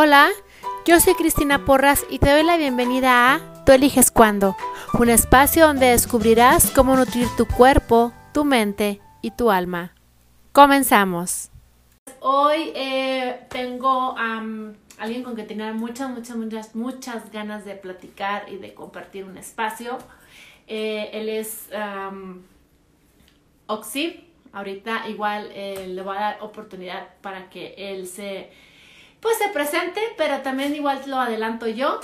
Hola, yo soy Cristina Porras y te doy la bienvenida a Tú eliges cuándo, un espacio donde descubrirás cómo nutrir tu cuerpo, tu mente y tu alma. Comenzamos. Hoy eh, tengo a alguien con que tenía muchas, muchas, muchas, muchas ganas de platicar y de compartir un espacio. Eh, él es um, Ahorita igual eh, le voy a dar oportunidad para que él se pues se presente, pero también igual lo adelanto yo.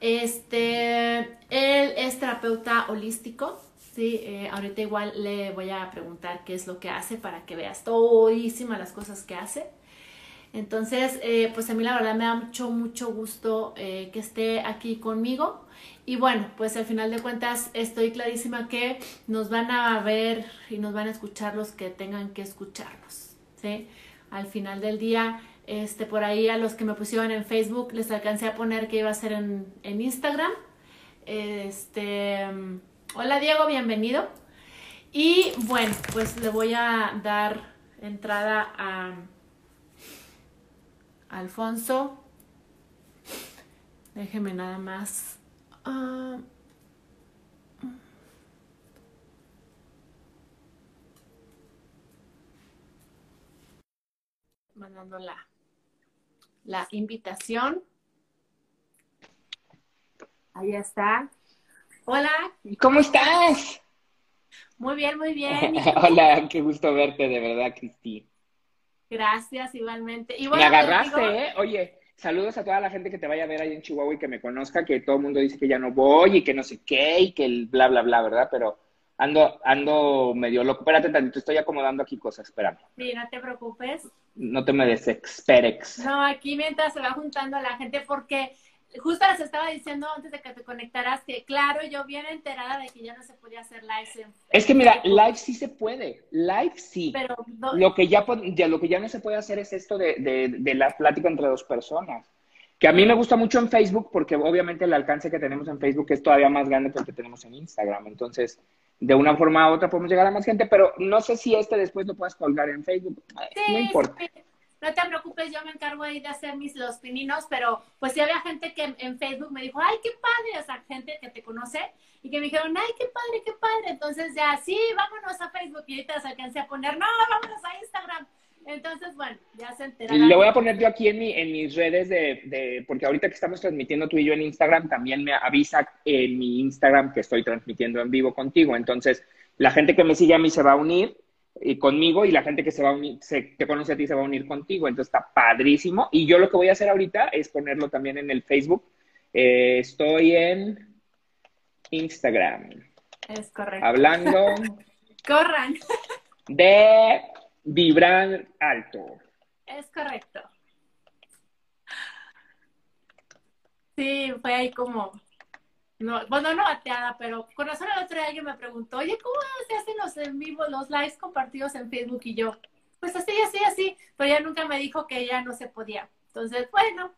Este, él es terapeuta holístico, sí, eh, ahorita igual le voy a preguntar qué es lo que hace para que veas todísimas las cosas que hace. Entonces, eh, pues a mí la verdad me da mucho, mucho gusto eh, que esté aquí conmigo. Y bueno, pues al final de cuentas estoy clarísima que nos van a ver y nos van a escuchar los que tengan que escucharnos, ¿sí? Al final del día, este, por ahí a los que me pusieron en Facebook les alcancé a poner que iba a ser en, Instagram. Este, hola Diego, bienvenido. Y bueno, pues le voy a dar entrada a Alfonso. Déjeme nada más. Ah, mandando la invitación. Ahí está. Hola. ¿Cómo estás? Muy bien, muy bien. Hola, qué gusto verte, de verdad, Cristi. Gracias, igualmente. me agarraste, ¿eh? Oye, saludos a toda la gente que te vaya a ver ahí en Chihuahua y que me conozca, que todo el mundo dice que ya no voy y que no sé qué y que el bla, bla, bla, ¿verdad? Pero ando, ando medio loco. Espérate tantito, estoy acomodando aquí cosas, espérame. Sí, no te preocupes. No te me desesperex. No, aquí mientras se va juntando la gente, porque justo les estaba diciendo antes de que te conectaras que, claro, yo bien enterada de que ya no se podía hacer live. es que mira, live sí se puede, live sí. Pero lo, que ya, ya, lo que ya no se puede hacer es esto de, de, de la plática entre dos personas. Que a mí me gusta mucho en Facebook porque obviamente el alcance que tenemos en Facebook es todavía más grande que el que tenemos en Instagram. Entonces, de una forma u otra podemos llegar a más gente, pero no sé si este después lo puedas colgar en Facebook. no importa. No te preocupes, yo me encargo ahí de hacer mis los pininos, pero pues sí había gente que en Facebook me dijo, ay, qué padre, o sea, gente que te conoce y que me dijeron, ay, qué padre, qué padre. Entonces ya, sí, vámonos a Facebook y ahorita se alcancé a poner, no, vámonos a Instagram. Entonces, bueno, ya se enteraron. Le voy a poner yo aquí en, mi, en mis redes de, de, porque ahorita que estamos transmitiendo tú y yo en Instagram, también me avisa en mi Instagram que estoy transmitiendo en vivo contigo. Entonces, la gente que me sigue a mí se va a unir y conmigo y la gente que se va a unir, se, te conoce a ti se va a unir contigo. Entonces, está padrísimo. Y yo lo que voy a hacer ahorita es ponerlo también en el Facebook. Eh, estoy en Instagram. Es correcto. Hablando. Corran. De vibrar alto. Es correcto. Sí, fue ahí como, no, bueno, no bateada, pero con razón el otro día alguien me preguntó, oye, ¿cómo se hacen los en vivo, los lives compartidos en Facebook? Y yo, pues así, así, así, pero ella nunca me dijo que ya no se podía. Entonces, bueno.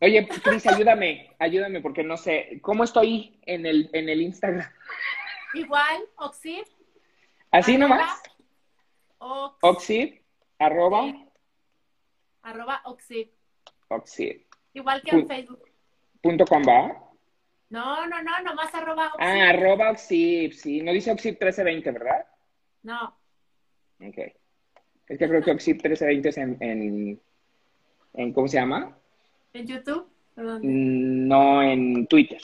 Oye, Cris, ayúdame, ayúdame, porque no sé, ¿cómo estoy en el, en el Instagram? Igual, Oxid. ¿Así nomás? Oxid, arroba. Arroba Oxid. Oxid. Igual que en Facebook. Punto com va. No, no, no, nomás arroba Oxid. Ah, arroba Oxid, sí. No dice Oxid 1320, ¿verdad? No. Ok. Es que creo que Oxid 1320 es en, en, en ¿cómo se llama? ¿En YouTube? Mm, no, en Twitter.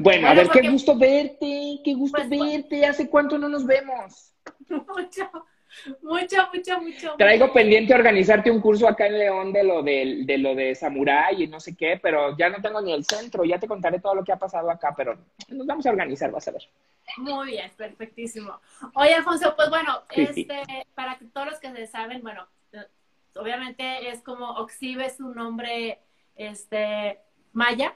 Bueno, a ver, qué gusto verte, qué gusto pues, verte. ¿Hace cuánto no nos vemos? Mucho. Mucho, mucho, mucho. Traigo pendiente organizarte un curso acá en León de lo de, de lo de Samurai y no sé qué, pero ya no tengo ni el centro. Ya te contaré todo lo que ha pasado acá, pero nos vamos a organizar, vas a ver. Muy bien, perfectísimo. Oye, Alfonso, pues bueno, este, para que todos los que se saben, bueno, obviamente es como Oxibe es un nombre este, maya.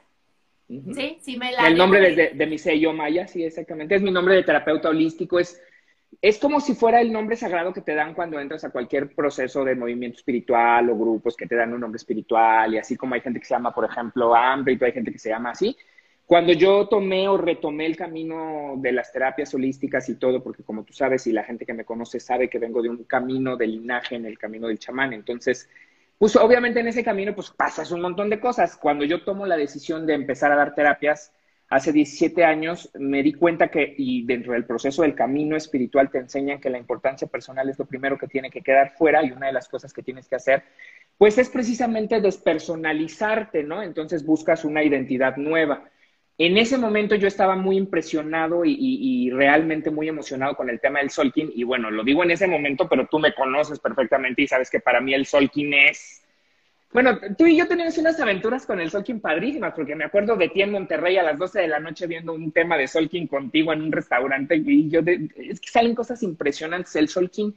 Sí, sí me la. El nombre de, de mi sello maya, sí, exactamente. Es mi nombre de terapeuta holístico, es es como si fuera el nombre sagrado que te dan cuando entras a cualquier proceso de movimiento espiritual o grupos que te dan un nombre espiritual y así como hay gente que se llama, por ejemplo, Ámbito, hay gente que se llama así. Cuando yo tomé o retomé el camino de las terapias holísticas y todo, porque como tú sabes y la gente que me conoce sabe que vengo de un camino de linaje en el camino del chamán, entonces pues obviamente en ese camino pues pasas un montón de cosas. Cuando yo tomo la decisión de empezar a dar terapias hace 17 años, me di cuenta que, y dentro del proceso del camino espiritual te enseñan que la importancia personal es lo primero que tiene que quedar fuera y una de las cosas que tienes que hacer, pues es precisamente despersonalizarte, ¿no? Entonces buscas una identidad nueva. En ese momento yo estaba muy impresionado y, realmente muy emocionado con el tema del Solkin. Y bueno, lo digo en ese momento, pero tú me conoces perfectamente y sabes que para mí el Solkin es... Bueno, tú y yo teníamos unas aventuras con el Solkin padrísimas, porque me acuerdo de ti en Monterrey a las 12 de la noche viendo un tema de Solkin contigo en un restaurante y yo, es que salen cosas impresionantes. El Solkin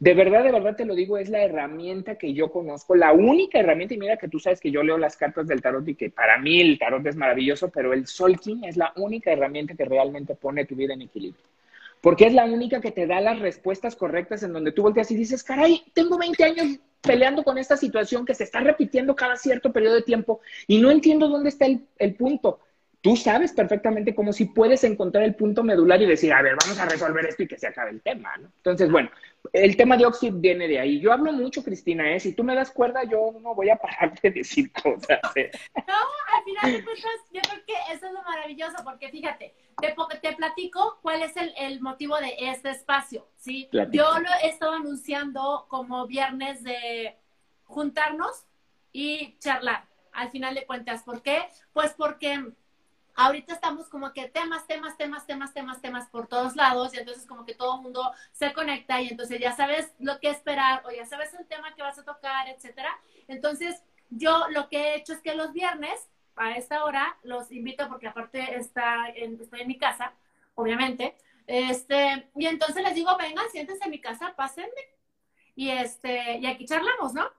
de verdad, de verdad te lo digo, es la herramienta que yo conozco, la única herramienta, y mira que tú sabes que yo leo las cartas del tarot y que para mí el tarot es maravilloso, pero el Solking es la única herramienta que realmente pone tu vida en equilibrio. Porque es la única que te da las respuestas correctas en donde tú volteas y dices, caray, tengo 20 años peleando con esta situación que se está repitiendo cada cierto periodo de tiempo y no entiendo dónde está el, el punto tú sabes perfectamente cómo si puedes encontrar el punto medular y decir, a ver, vamos a resolver esto y que se acabe el tema, ¿no? Entonces, bueno, el tema de Oxid viene de ahí. Yo hablo mucho, Cristina, ¿eh? Si tú me das cuerda, yo no voy a parar de decir cosas. ¿eh? No, al final de cuentas, yo creo que eso es lo maravilloso, porque fíjate, te, te platico cuál es el, el, motivo de este espacio, ¿sí? Yo lo he estado anunciando como viernes de juntarnos y charlar, al final de cuentas. ¿Por qué? Pues porque ahorita estamos como que temas, temas, temas, temas, temas, temas por todos lados y entonces como que todo el mundo se conecta y entonces ya sabes lo que esperar o ya sabes el tema que vas a tocar, etcétera. Entonces, yo lo que he hecho es que los viernes a esta hora los invito porque aparte está estoy en mi casa, obviamente. Este, y entonces les digo, vengan, siéntense en mi casa, pásenme. Y este, y aquí charlamos, ¿no?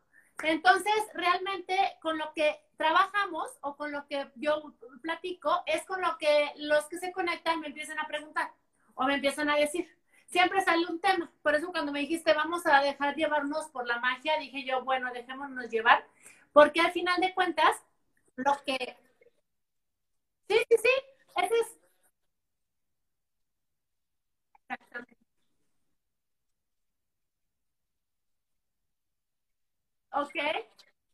Entonces, realmente con lo que trabajamos o con lo que yo platico es con lo que los que se conectan me empiezan a preguntar o me empiezan a decir. Siempre sale un tema. Por eso cuando me dijiste vamos a dejar llevarnos por la magia, dije yo, bueno, dejémonos llevar, porque al final de cuentas, lo que... Sí, sí, sí, ese es... Exactamente. Ok,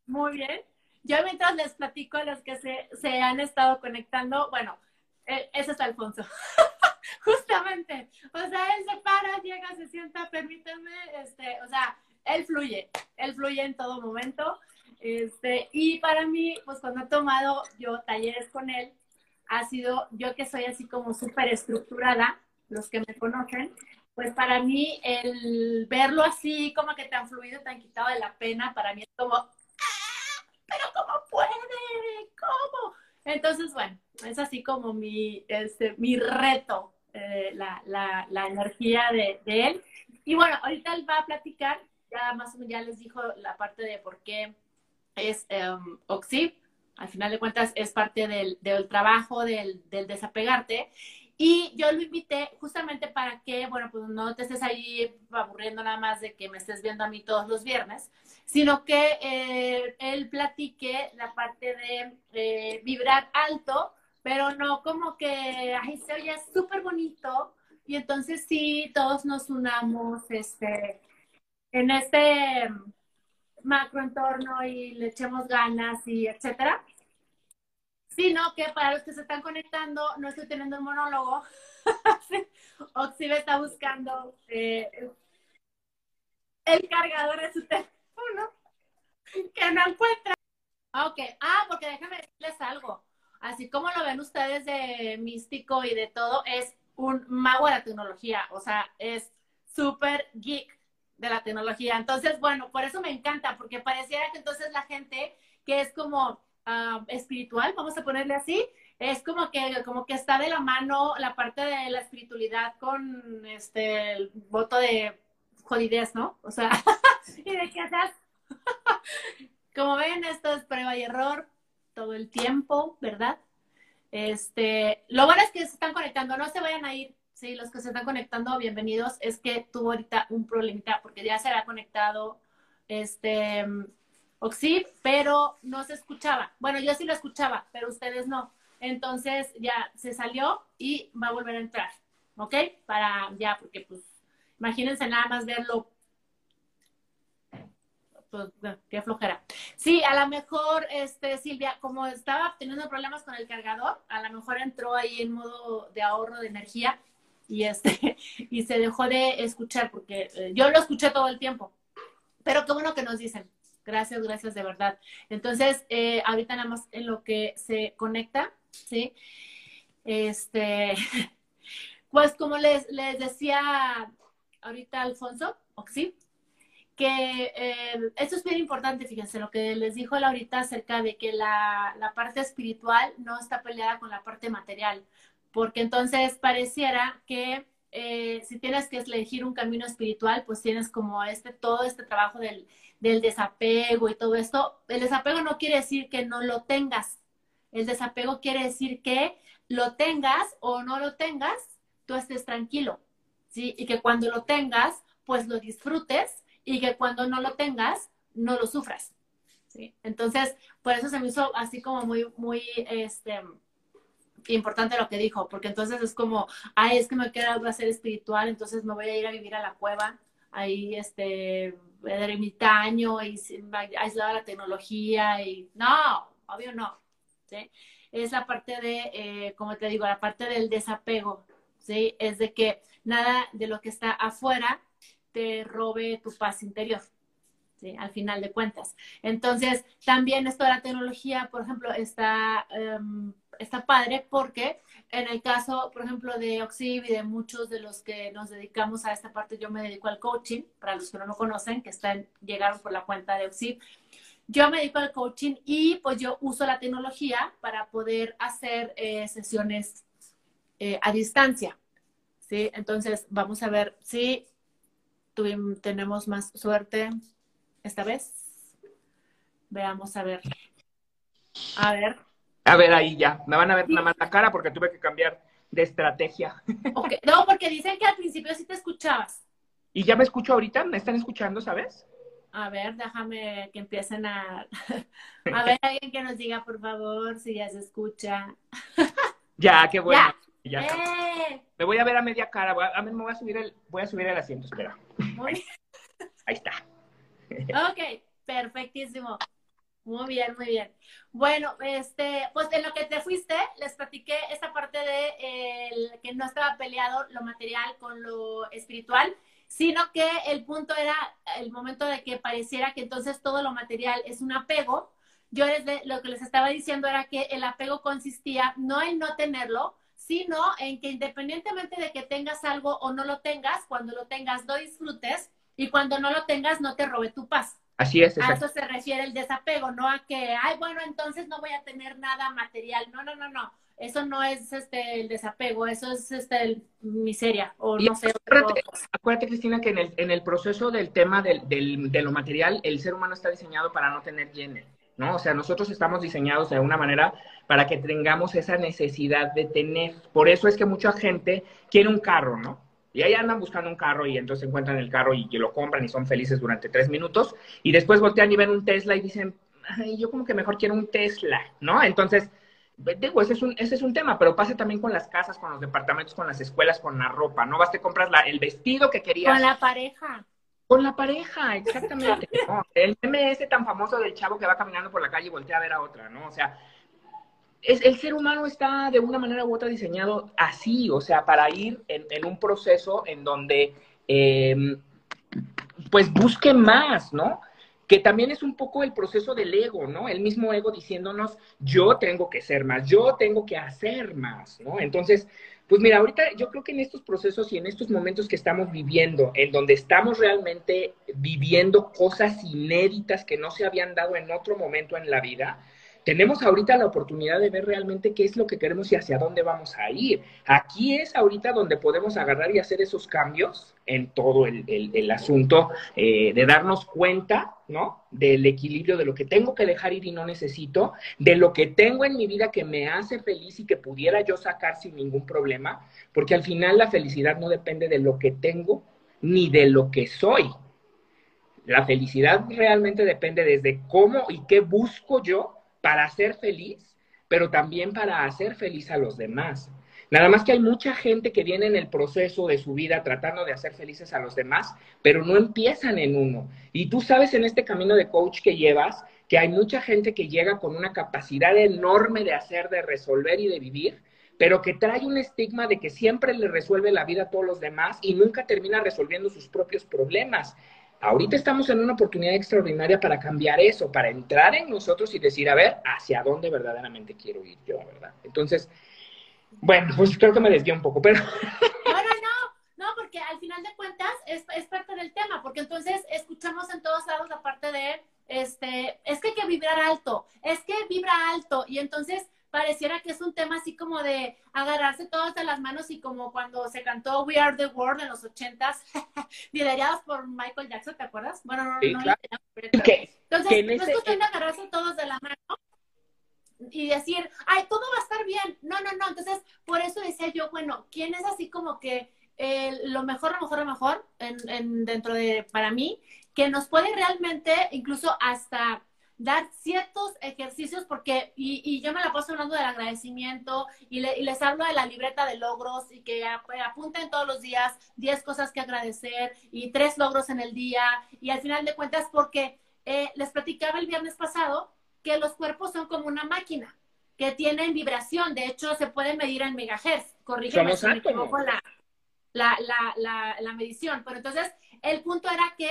muy bien. Yo mientras les platico a los que se, se han estado conectando, bueno, e, ese es Alfonso. Justamente. O sea, él se para, llega, se sienta, permíteme, este, o sea, él fluye, él fluye en todo momento. Este, y para mí, pues cuando he tomado yo talleres con él, ha sido, yo que soy así como súper estructurada, los que me conocen, pues para mí el verlo así, como que tan fluido, tan quitado de la pena, para mí es como. Pero ¿cómo puede? ¿Cómo? Entonces, bueno, es así como mi, este, mi reto, eh, la, la, la, energía de, de, él. Y bueno, ahorita él va a platicar, ya más o menos ya les dijo la parte de por qué es um, al final de cuentas es parte del, del trabajo, del, del desapegarte. Y yo lo invité justamente para que, bueno, pues no te estés ahí aburriendo nada más de que me estés viendo a mí todos los viernes, sino que eh, él platique la parte de eh, vibrar alto, pero no como que, ay, se oye súper bonito. Y entonces sí, todos nos unamos este, en este macroentorno y le echemos ganas y etcétera sino que para los que se están conectando, no estoy teniendo un monólogo. Oxibe está buscando eh, el cargador de su teléfono que no encuentra. Ok, ah, porque déjenme decirles algo. Así como lo ven ustedes de místico y de todo, es un mago de la tecnología, o sea, es súper geek de la tecnología. Entonces, bueno, por eso me encanta, porque pareciera que entonces la gente que es como Ah, espiritual, vamos a ponerle así, es como que, como que está de la mano la parte de la espiritualidad con este voto de jodidez, ¿no? O sea, y de qué haces. como ven, esto es prueba y error todo el tiempo, ¿verdad? Este, lo bueno es que se están conectando, no se vayan a ir, sí, los que se están conectando, bienvenidos. Es que tuvo ahorita un problemita porque ya se había conectado este Oxib, pero no se escuchaba. Bueno, yo sí lo escuchaba, pero ustedes no. Entonces ya se salió y va a volver a entrar, ¿ok? Para ya, porque pues imagínense nada más verlo pues, qué flojera. Sí, a lo mejor, este, Silvia, como estaba teniendo problemas con el cargador, a lo mejor entró ahí en modo de ahorro de energía y este, y se dejó de escuchar, porque eh, yo lo escuché todo el tiempo. Pero qué bueno que nos dicen. Gracias, gracias de verdad. Entonces, eh, ahorita nada más en lo que se conecta, ¿sí? Este, pues como les, les decía ahorita Alfonso, ¿sí? que eh, esto es bien importante, fíjense, lo que les dijo ahorita acerca de que la, la, parte espiritual no está peleada con la parte material, porque entonces pareciera que eh, si tienes que elegir un camino espiritual, pues tienes como este, todo este trabajo del, del desapego y todo esto. El desapego no quiere decir que no lo tengas, el desapego quiere decir que lo tengas o no lo tengas, tú estés tranquilo, ¿sí? Y que cuando lo tengas, pues lo disfrutes y que cuando no lo tengas, no lo sufras. ¿sí? Entonces, por eso se me hizo así como muy, muy, este, importante lo que dijo, porque entonces es como, ay, es que me quiero hacer espiritual, entonces me voy a ir a vivir a la cueva, ahí, este, ermitaño y aislado la tecnología y no, obvio no, ¿sí? Es la parte de, eh, como te digo, la parte del desapego, ¿sí? Es de que nada de lo que está afuera te robe tu paz interior. Al final de cuentas. Entonces, también esto de la tecnología, por ejemplo, está, em, está padre porque en el caso, por ejemplo, de Oxib y de muchos de los que nos dedicamos a esta parte, yo me dedico al coaching, para los que no lo conocen, que están, llegaron por la cuenta de Oxib. Yo me dedico al coaching y pues yo uso la tecnología para poder hacer eh, sesiones eh, a distancia. ¿Sí? Entonces, vamos a ver si tenemos más suerte esta vez. Veamos a ver. A ver. A ver, ahí ya. Me van a ver nada más la cara porque tuve que cambiar de estrategia. No, porque dicen que al principio sí te escuchabas. ¿Y ya me escucho ahorita? ¿Me están escuchando, sabes? A ver, déjame que empiecen a... A ver, alguien que nos diga, por favor, si ya se escucha. Ya, qué bueno. ¡Eh! Me voy a ver a media cara. Voy a, me voy a subir el, voy a subir el asiento, espera. Ahí, ahí está. ok, perfectísimo. Muy bien, muy bien. Bueno, este, pues en lo que te fuiste, les platiqué esta parte de el, que no estaba peleado lo material con lo espiritual, sino que el punto era el momento de que pareciera que entonces todo lo material es un apego. Yo lo que les estaba diciendo era que el apego consistía no en no tenerlo, sino en que independientemente de que tengas algo o no lo tengas, cuando lo tengas lo disfrutes y cuando no lo tengas no te robe tu paz. Así es. A eso se refiere el desapego, no a que, ay, bueno, entonces no voy a tener nada material. No, no, no, no. Eso no es este el desapego, eso es este miseria o no sé. Acuérdate, Cristina, que en el, en el proceso del tema del, del, de lo material, el ser humano está diseñado para no tener llene. ¿No? O sea, nosotros estamos diseñados de alguna manera para que tengamos esa necesidad de tener. Por eso es que mucha gente quiere un carro, ¿no? Y ahí andan buscando un carro y entonces encuentran el carro y lo compran y son felices durante tres minutos. Y después voltean y ven un Tesla y dicen, Ay, yo como que mejor quiero un Tesla, ¿no? Entonces, digo, ese es, un, ese es un tema, pero pasa también con las casas, con los departamentos, con las escuelas, con la ropa, ¿no? Vas, te compras la, el vestido que querías. Con la pareja. Con la pareja, exactamente. El meme ese tan famoso del chavo que va caminando por la calle y voltea a ver a otra, ¿no? O sea, es, el ser humano está de una manera u otra diseñado así, o sea, para ir en, un proceso en donde, em, pues, busque más, ¿no? Que también es un poco el proceso del ego, ¿no? El mismo ego diciéndonos, yo tengo que ser más, yo tengo que hacer más, ¿no? Entonces, pues mira, ahorita yo creo que en estos procesos y en estos momentos que estamos viviendo, en donde estamos realmente viviendo cosas inéditas que no se habían dado en otro momento en la vida, tenemos ahorita la oportunidad de ver realmente qué es lo que queremos y hacia dónde vamos a ir. Aquí es ahorita donde podemos agarrar y hacer esos cambios en todo el, asunto eh, de darnos cuenta, ¿no? Del equilibrio de lo que tengo que dejar ir y no necesito, de lo que tengo en mi vida que me hace feliz y que pudiera yo sacar sin ningún problema, porque al final la felicidad no depende de lo que tengo ni de lo que soy. La felicidad realmente depende desde cómo y qué busco yo para ser feliz, pero también para hacer feliz a los demás. Nada más que hay mucha gente que viene en el proceso de su vida tratando de hacer felices a los demás, pero no empiezan en uno. Y tú sabes en este camino de coach que llevas que hay mucha gente que llega con una capacidad enorme de hacer, de resolver y de vivir, pero que trae un estigma de que siempre le resuelve la vida a todos los demás y nunca termina resolviendo sus propios problemas. Ahorita estamos en una oportunidad extraordinaria para cambiar eso, para entrar en nosotros y decir, a ver, hacia dónde verdaderamente quiero ir yo, ¿verdad? Entonces, bueno, pues creo que me desvió un poco, pero... No, no, no, porque al final de cuentas es, es parte del tema, porque entonces escuchamos en todos lados la parte de, este, es que hay que vibrar alto, es que vibra alto, y entonces pareciera que es un tema así como de agarrarse todos de las manos y como cuando se cantó We Are the World en los ochentas, liderados por Michael Jackson, ¿te acuerdas? Bueno, no, no, no Entonces, no es cuestión de agarrarse todos de la mano y decir, ay, todo va a estar bien. No, no, no. Entonces, por eso decía yo, bueno, ¿quién es así como que eh, lo mejor, lo mejor, lo mejor en, en, dentro de, para mí, que nos puede realmente incluso hasta dar ciertos ejercicios, porque, y, y, yo me la paso hablando del agradecimiento y, y, les hablo de la libreta de logros y que apunten todos los días 10 cosas que agradecer y tres logros en el día y al final de cuentas, porque eh, les platicaba el viernes pasado que los cuerpos son como una máquina que tienen vibración, de hecho se puede medir en megahertz, corrígeme si me equivoco la, la, la, la, la medición, pero entonces el punto era que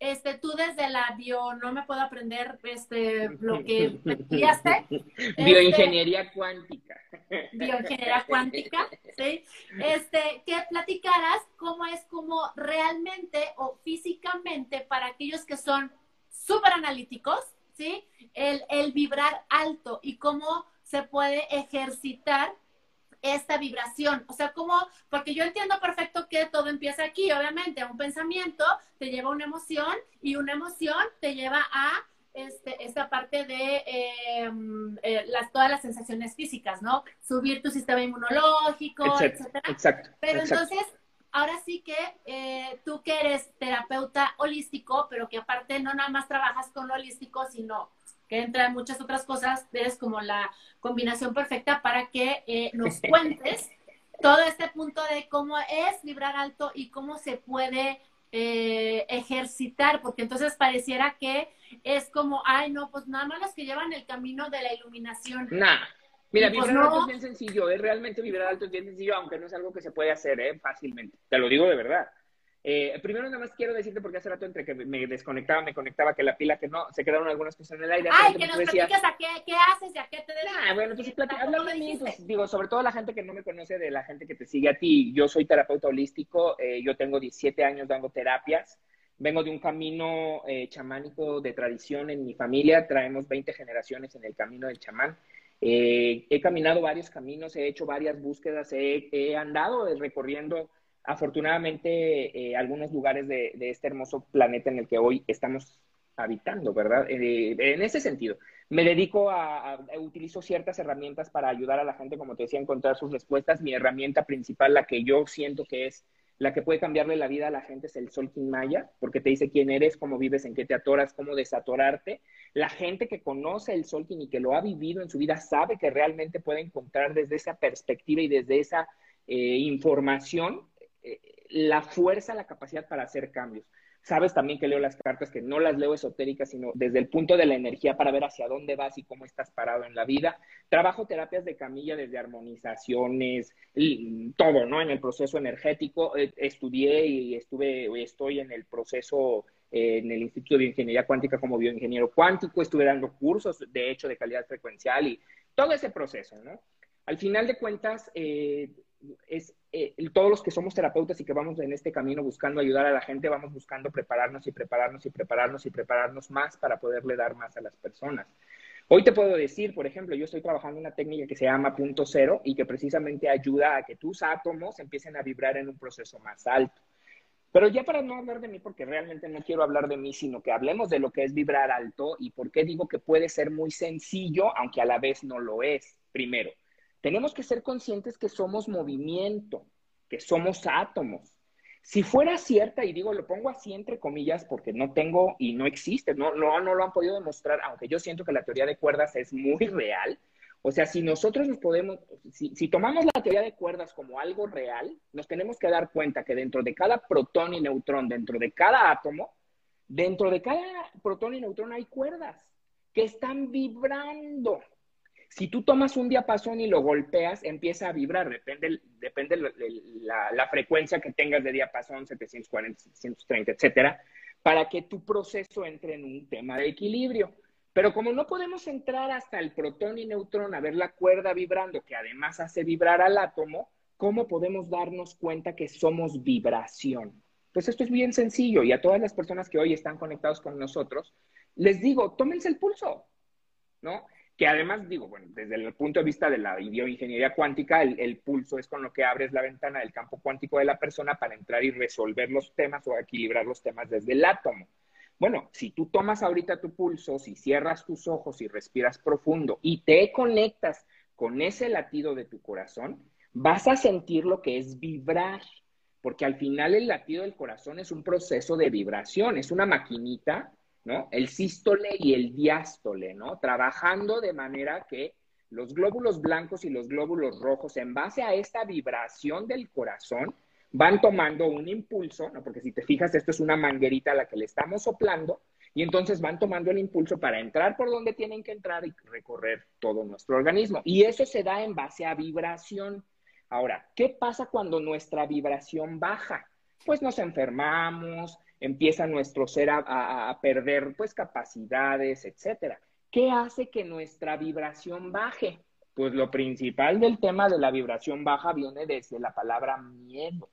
este, tú desde la bio, no me puedo aprender este, lo que estudiaste. Bioingeniería este, cuántica. Bioingeniería cuántica, ¿sí? Este, que platicaras cómo es como realmente o físicamente para aquellos que son súper analíticos, ¿sí? El, el vibrar alto y cómo se puede ejercitar esta vibración. O sea, como, porque yo entiendo perfecto que todo empieza aquí, obviamente, un pensamiento te lleva a una emoción y una emoción te lleva a este, esta parte de em, eh, las, todas las sensaciones físicas, ¿no? Subir tu sistema inmunológico, etcétera. Exacto. Pero entonces, ahora sí que eh, tú que eres terapeuta holístico, pero que aparte no nada más trabajas con lo holístico, sino que entran muchas otras cosas, eres como la combinación perfecta para que eh, nos cuentes todo este punto de cómo es vibrar alto y cómo se puede eh, ejercitar, porque entonces pareciera que es como, ay, no, pues nada más los que llevan el camino de la iluminación. Nah. Mira, pues vibrar alto es bien sencillo, es realmente vibrar alto es bien sencillo, aunque no es algo que se puede hacer ¿eh? fácilmente. Te lo digo de verdad. Eh, primero nada más quiero decirte porque hace rato entre que me desconectaba, me conectaba que la pila que no, se quedaron algunas cosas en el aire. Ay, que nos platiques a qué, qué, haces y a qué te dedicas. Ah, bueno, entonces háblame de mí, pues, digo, sobre todo la gente que no me conoce, de la gente que te sigue a ti. Yo soy terapeuta holístico, eh, yo tengo 17 años dando terapias, vengo de un camino eh, chamánico de tradición en mi familia, traemos 20 generaciones en el camino del chamán. Eh, he caminado varios caminos, he hecho varias búsquedas, he, he andado recorriendo afortunadamente eh, algunos lugares de, este hermoso planeta en el que hoy estamos habitando, ¿verdad? Eh, en ese sentido, me dedico a, a, utilizo ciertas herramientas para ayudar a la gente, como te decía, a encontrar sus respuestas. Mi herramienta principal, la que yo siento que es la que puede cambiarle la vida a la gente es el Solkin Maya, porque te dice quién eres, cómo vives, en qué te atoras, cómo desatorarte. La gente que conoce el Solkin y que lo ha vivido en su vida sabe que realmente puede encontrar desde esa perspectiva y desde esa eh, información la fuerza, la capacidad para hacer cambios. Sabes también que leo las cartas, que no las leo esotéricas, sino desde el punto de la energía para ver hacia dónde vas y cómo estás parado en la vida. Trabajo terapias de camilla desde armonizaciones, todo, ¿no? En el proceso energético. Eh, estudié y estuve, estoy en el proceso eh, en el Instituto de Ingeniería Cuántica como bioingeniero cuántico. Estuve dando cursos, de hecho, de calidad frecuencial y todo ese proceso, ¿no? Al final de cuentas, eh, es eh, todos los que somos terapeutas y que vamos en este camino buscando ayudar a la gente, vamos buscando prepararnos y prepararnos y prepararnos y prepararnos más para poderle dar más a las personas. Hoy te puedo decir, por ejemplo, yo estoy trabajando una técnica que se llama punto cero y que precisamente ayuda a que tus átomos empiecen a vibrar en un proceso más alto. Pero ya para no hablar de mí, porque realmente no quiero hablar de mí, sino que hablemos de lo que es vibrar alto y por qué digo que puede ser muy sencillo, aunque a la vez no lo es. Primero, tenemos que ser conscientes que somos movimiento, que somos átomos. Si fuera cierta, y digo, lo pongo así entre comillas porque no tengo y no existe, no, no, no lo han podido demostrar, aunque yo siento que la teoría de cuerdas es muy real, O sea, si nosotros nos podemos, si, si, tomamos la teoría de cuerdas como algo real, nos tenemos que dar cuenta que dentro de cada protón y neutrón, dentro de cada átomo, dentro de cada protón y neutrón hay cuerdas que están vibrando. Si tú tomas un diapasón y lo golpeas, empieza a vibrar, depende, depende la, frecuencia que tengas de diapasón, 740, 730, etcétera, para que tu proceso entre en un tema de equilibrio. Pero como no podemos entrar hasta el protón y neutrón a ver la cuerda vibrando, que además hace vibrar al átomo, ¿cómo podemos darnos cuenta que somos vibración? Pues esto es bien sencillo y a todas las personas que hoy están conectados con nosotros, les digo, tómense el pulso, ¿no? Que además digo, bueno, desde el punto de vista de la bioingeniería cuántica, el, pulso es con lo que abres la ventana del campo cuántico de la persona para entrar y resolver los temas o equilibrar los temas desde el átomo. Bueno, si tú tomas ahorita tu pulso, si cierras tus ojos y respiras profundo y te conectas con ese latido de tu corazón, vas a sentir lo que es vibrar, porque al final el latido del corazón es un proceso de vibración, es una maquinita ¿no? El sístole y el diástole, ¿no? Trabajando de manera que los glóbulos blancos y los glóbulos rojos, en base a esta vibración del corazón, van tomando un impulso, ¿no? Porque si te fijas, esto es una manguerita a la que le estamos soplando, y entonces van tomando el impulso para entrar por donde tienen que entrar y recorrer todo nuestro organismo. Y eso se da en base a vibración. Ahora, ¿qué pasa cuando nuestra vibración baja? Pues nos enfermamos, empieza nuestro ser a, perder pues capacidades, etcétera. ¿Qué hace que nuestra vibración baje? Pues lo principal del tema de la vibración baja viene desde la palabra miedo.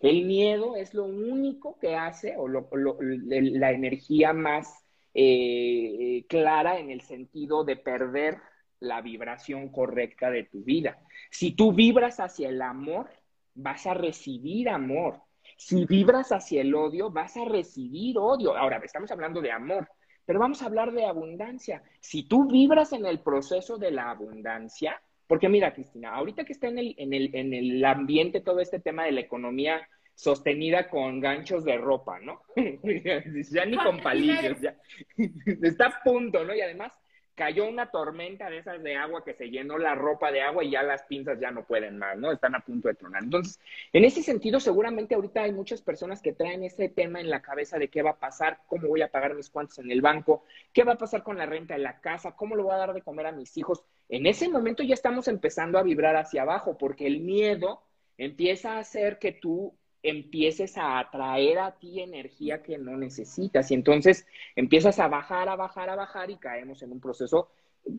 El miedo es lo único que hace, o la energía más eh, clara en el sentido de perder la vibración correcta de tu vida. Si tú vibras hacia el amor, vas a recibir amor. Si vibras hacia el odio, vas a recibir odio. Ahora, estamos hablando de amor, pero vamos a hablar de abundancia. Si tú vibras en el proceso de la abundancia, porque mira, Cristina, ahorita que está en el, en el, en el ambiente todo este tema de la economía sostenida con ganchos de ropa, ¿no? ya ni con palillos, ya está a punto, ¿no? Y además cayó una tormenta de esas de agua que se llenó la ropa de agua y ya las pinzas ya no pueden más, ¿no? Están a punto de tronar. Entonces, en ese sentido, seguramente ahorita hay muchas personas que traen ese tema en la cabeza de qué va a pasar, cómo voy a pagar mis cuentas en el banco, qué va a pasar con la renta de la casa, cómo le voy a dar de comer a mis hijos. En ese momento ya estamos empezando a vibrar hacia abajo porque el miedo empieza a hacer que tú empieces a atraer a ti energía que no necesitas y entonces empiezas a bajar, a bajar, a bajar y caemos en un proceso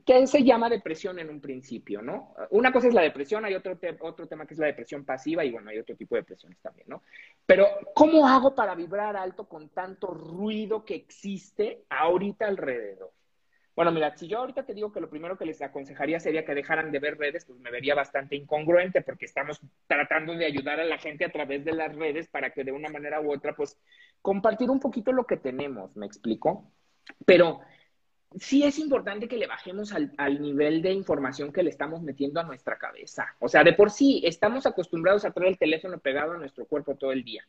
que se llama depresión en un principio, ¿no? Una cosa es la depresión, hay otro, otro tema que es la depresión pasiva y bueno, hay otro tipo de depresiones también, ¿no? Pero ¿cómo hago para vibrar alto con tanto ruido que existe ahorita alrededor? Bueno, mira, si yo ahorita te digo que lo primero que les aconsejaría sería que dejaran de ver redes, pues me vería bastante incongruente porque estamos tratando de ayudar a la gente a través de las redes para que de una manera u otra, pues compartir un poquito lo que tenemos, ¿me explico? Pero sí es importante que le bajemos al, al, nivel de información que le estamos metiendo a nuestra cabeza. O sea, de por sí estamos acostumbrados a traer el teléfono pegado a nuestro cuerpo todo el día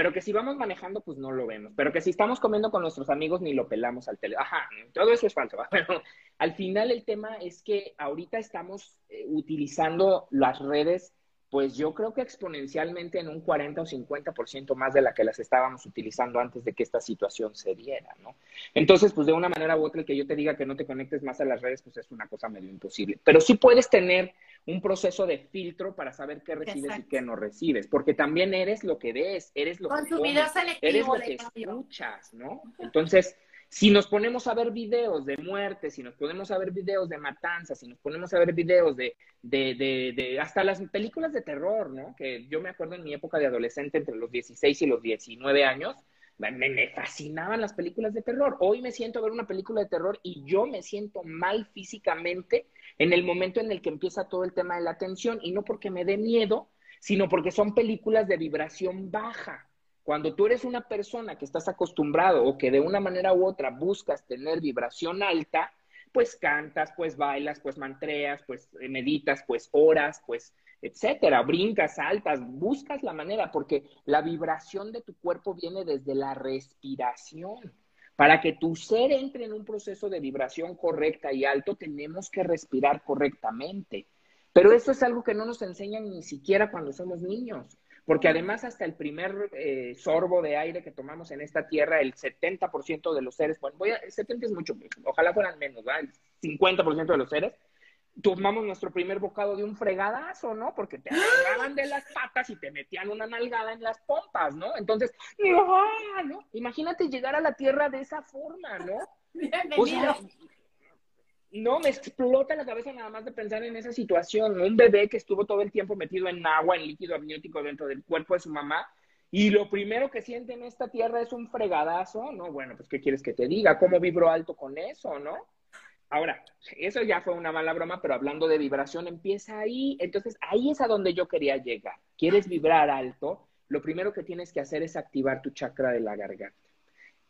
pero que si vamos manejando, pues no lo vemos, pero que si estamos comiendo con nuestros amigos, ni lo pelamos al teléfono. Ajá, todo eso es falso, pero al final el tema es que ahorita estamos eh, utilizando las redes pues yo creo que exponencialmente en un 40 o 50% más de la que las estábamos utilizando antes de que esta situación se diera, ¿no? Entonces, pues de una manera u otra, el que yo te diga que no te conectes más a las redes, pues es una cosa medio imposible. Pero sí puedes tener un proceso de filtro para saber qué recibes y qué no recibes, porque también eres lo que ves, eres lo que comes, eres lo que escuchas, ¿no? Entonces, si nos ponemos a ver videos de muerte, si nos ponemos a ver videos de matanzas, si nos ponemos a ver videos de, de, de, de, hasta las películas de terror, ¿no? Que yo me acuerdo en mi época de adolescente, entre los 16 y los 19 años, me, me, fascinaban las películas de terror. Hoy me siento a ver una película de terror y yo me siento mal físicamente en el momento en el que empieza todo el tema de la atención y no porque me dé miedo, sino porque son películas de vibración baja. Cuando tú eres una persona que estás acostumbrado o que de una manera u otra buscas tener vibración alta, pues cantas, pues bailas, pues mantreas, pues meditas, pues oras, pues etcétera, brincas, saltas, buscas la manera, porque la vibración de tu cuerpo viene desde la respiración. Para que tu ser entre en un proceso de vibración correcta y alto, tenemos que respirar correctamente. Pero eso es algo que no nos enseñan ni siquiera cuando somos niños. Porque además hasta el primer eh, sorbo de aire que tomamos en esta tierra, el 70% de los seres, bueno, voy a, el 70 es mucho, ojalá fueran menos, ¿verdad? El 50% de los seres, tomamos nuestro primer bocado de un fregadazo, ¿no? Porque te agarraban de las patas y te metían una nalgada en las pompas, ¿no? Entonces, ¿no? Imagínate llegar a la tierra de esa forma, ¿no? Bienvenido. No, me explota la cabeza nada más de pensar en esa situación. Un bebé que estuvo todo el tiempo metido en agua, en líquido amniótico dentro del cuerpo de su mamá, y lo primero que siente en esta tierra es un fregadazo, ¿no? Bueno, pues, ¿qué quieres que te diga? ¿Cómo vibro alto con eso, no? Ahora, eso ya fue una mala broma, pero hablando de vibración, empieza ahí. Entonces, ahí es a donde yo quería llegar. ¿Quieres vibrar alto? Lo primero que tienes que hacer es activar tu chakra de la garganta.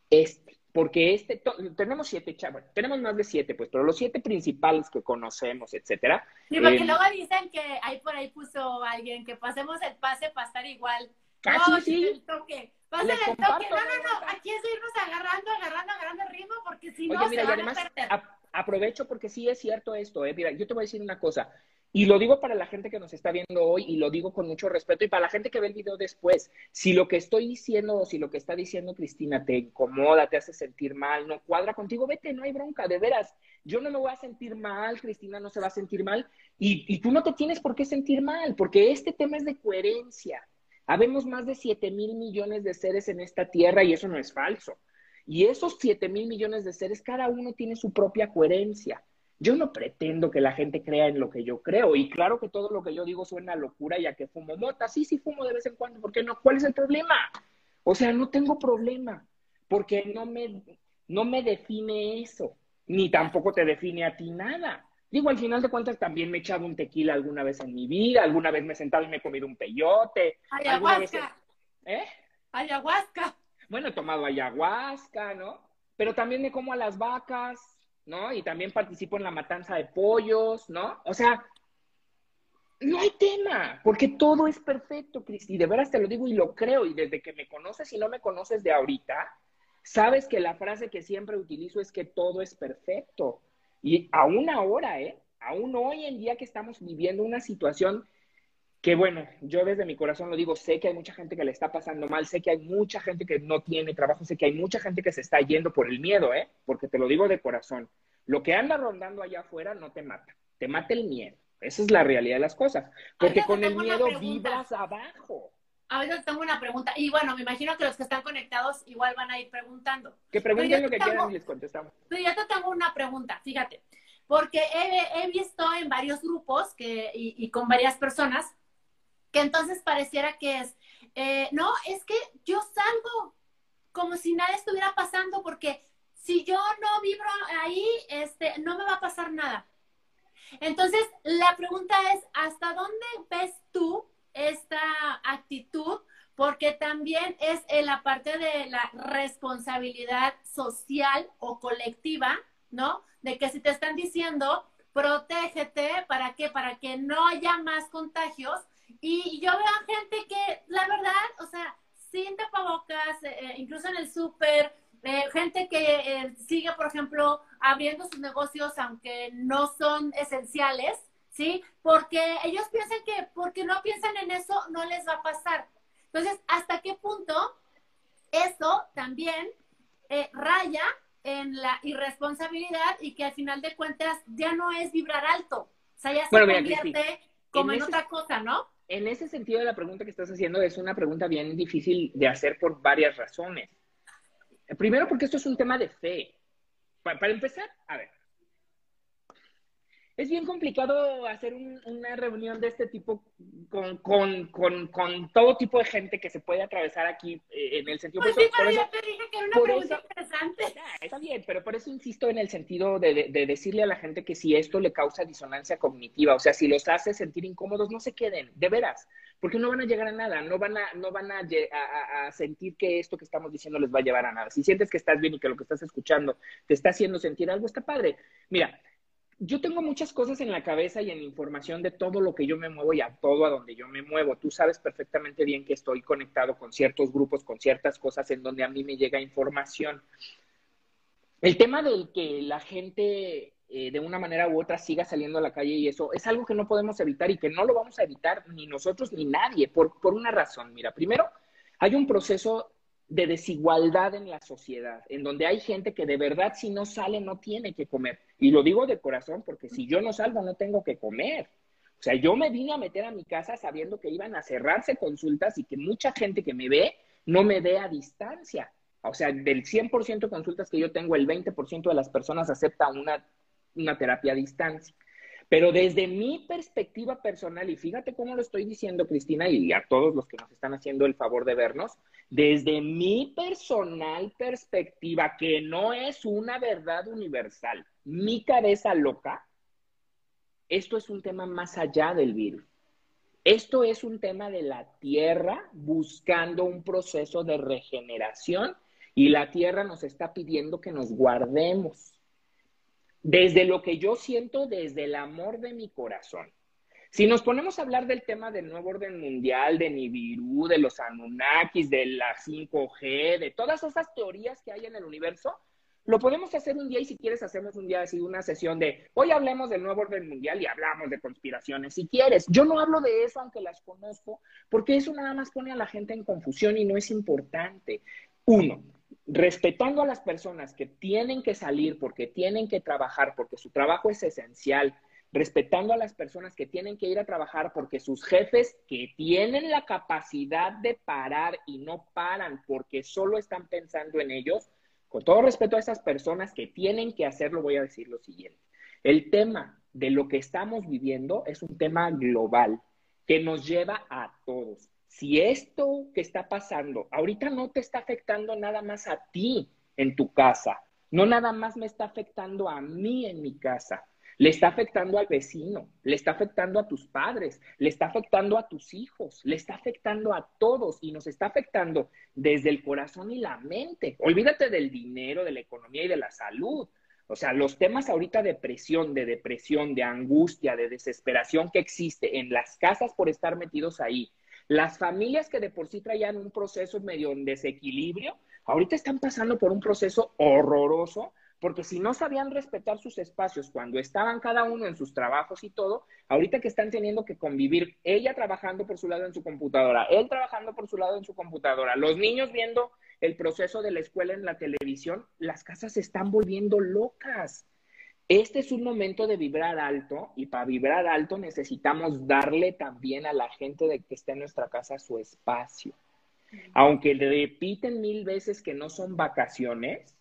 Este, porque este, tenemos siete chakras, tenemos más de siete, pues, pero los siete principales que conocemos, etcétera. Sí, porque eh, luego dicen que ahí por ahí puso alguien que pasemos el pase para estar igual. Casi no, sí. El toque. Pasen el toque. No, no, no. Aquí es irnos agarrando, agarrando, agarrando el ritmo, porque si no, se van a perder aprovecho porque sí es cierto esto, ¿eh? Mira, yo te voy a decir una cosa, y lo digo para la gente que nos está viendo hoy, y lo digo con mucho respeto, y para la gente que ve el video después, si lo que estoy diciendo o si lo que está diciendo Cristina te incomoda, te hace sentir mal, no cuadra contigo, vete, no hay bronca, de veras. Yo no me voy a sentir mal, Cristina no se va a sentir mal, y, tú no te tienes por qué sentir mal, porque este tema es de coherencia. Habemos más de 7 mil millones de seres en esta tierra y eso no es falso. Y esos 7 mil millones de seres, cada uno tiene su propia coherencia. Yo no pretendo que la gente crea en lo que yo creo. Y claro que todo lo que yo digo suena locura, ya que fumo mota. Sí, sí fumo de vez en cuando. ¿Por qué no? ¿Cuál es el problema? O sea, no tengo problema. Porque no me, no me define eso. Ni tampoco te define a ti nada. Digo, al final de cuentas también me he echado un tequila alguna vez en mi vida. Alguna vez me he sentado y me he comido un peyote. Ayahuasca. ¿Eh? Ayahuasca bueno, he tomado ayahuasca, ¿no? Pero también me como a las vacas, ¿no? Y también participo en la matanza de pollos, ¿no? O sea, no hay tema, porque todo es perfecto, Cristi. De veras te lo digo y lo creo. Y desde que me conoces y no me conoces de ahorita, sabes que la frase que siempre utilizo es que todo es perfecto. Y aún ahora, ¿eh? Aún hoy en día que estamos viviendo una situación que bueno, yo desde mi corazón lo digo, sé que hay mucha gente que le está pasando mal, sé que hay mucha gente que no tiene trabajo, sé que hay mucha gente que se está yendo por el miedo, ¿eh? Porque te lo digo de corazón. Lo que anda rondando allá afuera no te mata, te mata el miedo. Esa es la realidad de las cosas. Porque con el miedo vibras abajo. Ahorita tengo una pregunta. Y bueno, me imagino que los que están conectados igual van a ir preguntando. Que pregunten lo que quieran y les contestamos. Pero yo te tengo una pregunta, fíjate. Porque he, visto en varios grupos que, y con varias personas que entonces pareciera que es, eh, no, es que yo salgo como si nada estuviera pasando porque si yo no vibro ahí, este, no me va a pasar nada. Entonces, la pregunta es, ¿hasta dónde ves tú esta actitud? Porque también es en la parte de la responsabilidad social o colectiva, ¿no? De que si te están diciendo, protégete, ¿para qué? Para que no haya más contagios, y yo veo a gente que, la verdad, o sea, sin tapabocas, eh, eh, incluso en el súper, eh, gente que sigue, por ejemplo, abriendo sus negocios aunque no son esenciales, ¿sí? Porque ellos piensan que porque no piensan en eso, no les va a pasar. Entonces, ¿hasta qué punto eso también raya en la irresponsabilidad y que al final de cuentas ya no es vibrar alto? O sea, ya se convierte como en otra cosa, ¿no? En ese sentido, la pregunta que estás haciendo es una pregunta bien difícil de hacer por varias razones. Primero, porque esto es un tema de fe. Para, empezar, a ver, es bien complicado hacer una reunión de este tipo con, con, todo tipo de gente que se puede atravesar aquí eh, en el sentido... Pues sí, pero yo te dije que era una pregunta interesante. está bien, pero por eso insisto en el sentido de, de, decirle a la gente que si esto le causa disonancia cognitiva, o sea, si los hace sentir incómodos, no se queden, de veras, porque no van a llegar a nada, no van a, no van a, a, a sentir que esto que estamos diciendo les va a llevar a nada. Si sientes que estás bien y que lo que estás escuchando te está haciendo sentir algo, está padre. Mira, yo tengo muchas cosas en la cabeza y en información de todo lo que yo me muevo y a todo a donde yo me muevo. Tú sabes perfectamente bien que estoy conectado con ciertos grupos, con ciertas cosas en donde a mí me llega información. el tema del que la gente eh, de una manera u otra siga saliendo a la calle y eso es algo que no podemos evitar y que no lo vamos a evitar ni nosotros ni nadie, por, por una razón. Mira, primero, hay un proceso de desigualdad en la sociedad, en donde hay gente que de verdad si no sale no tiene que comer. Y lo digo de corazón porque si yo no salgo no tengo que comer. O sea, yo me vine a meter a mi casa sabiendo que iban a cerrarse consultas y que mucha gente que me ve no me ve a distancia. O sea, del 100% de consultas que yo tengo, el 20% de las personas acepta una una terapia a distancia. Pero desde mi perspectiva personal, y fíjate cómo lo estoy diciendo, Cristina, y a todos los que nos están haciendo el favor de vernos, desde mi personal perspectiva, que no es una verdad universal, mi cabeza loca, esto es un tema más allá del virus. Esto es un tema de la Tierra buscando un proceso de regeneración y la Tierra nos está pidiendo que nos guardemos desde lo que yo siento, desde el amor de mi corazón. Si nos ponemos a hablar del tema del nuevo orden mundial, de Nibiru, de los Anunnakis, de la 5G, de todas esas teorías que hay en el universo, lo podemos hacer un día y si quieres hacemos un día así una sesión de hoy hablemos del nuevo orden mundial y hablamos de conspiraciones si quieres. Yo no hablo de eso aunque las conozco porque eso nada más pone a la gente en confusión y no es importante. Uno, respetando a las personas que tienen que salir porque tienen que trabajar, porque su trabajo es esencial, respetando a las personas que tienen que ir a trabajar porque sus jefes que tienen la capacidad de parar y no paran porque solo están pensando en ellos, con todo respeto a esas personas que tienen que hacerlo, voy a decir lo siguiente. El tema de lo que estamos viviendo es un tema global que nos lleva a todos si esto que está pasando ahorita no te está afectando nada más a ti en tu casa, no nada más me está afectando a mí en mi casa, le está afectando al vecino, le está afectando a tus padres, le está afectando a tus hijos, le está afectando a todos y nos está afectando desde el corazón y la mente. Olvídate del dinero, de la economía y de la salud. O sea, los temas ahorita de presión, de depresión, de angustia, de desesperación que existe en las casas por estar metidos ahí, las familias que de por sí traían un proceso medio en desequilibrio, ahorita están pasando por un proceso horroroso, porque si no sabían respetar sus espacios cuando estaban cada uno en sus trabajos y todo, ahorita que están teniendo que convivir, ella trabajando por su lado en su computadora, él trabajando por su lado en su computadora, los niños viendo el proceso de la escuela en la televisión, las casas se están volviendo locas. Este es un momento de vibrar alto y para vibrar alto necesitamos darle también a la gente de que está en nuestra casa su espacio. Aunque repiten mil veces que no son vacaciones,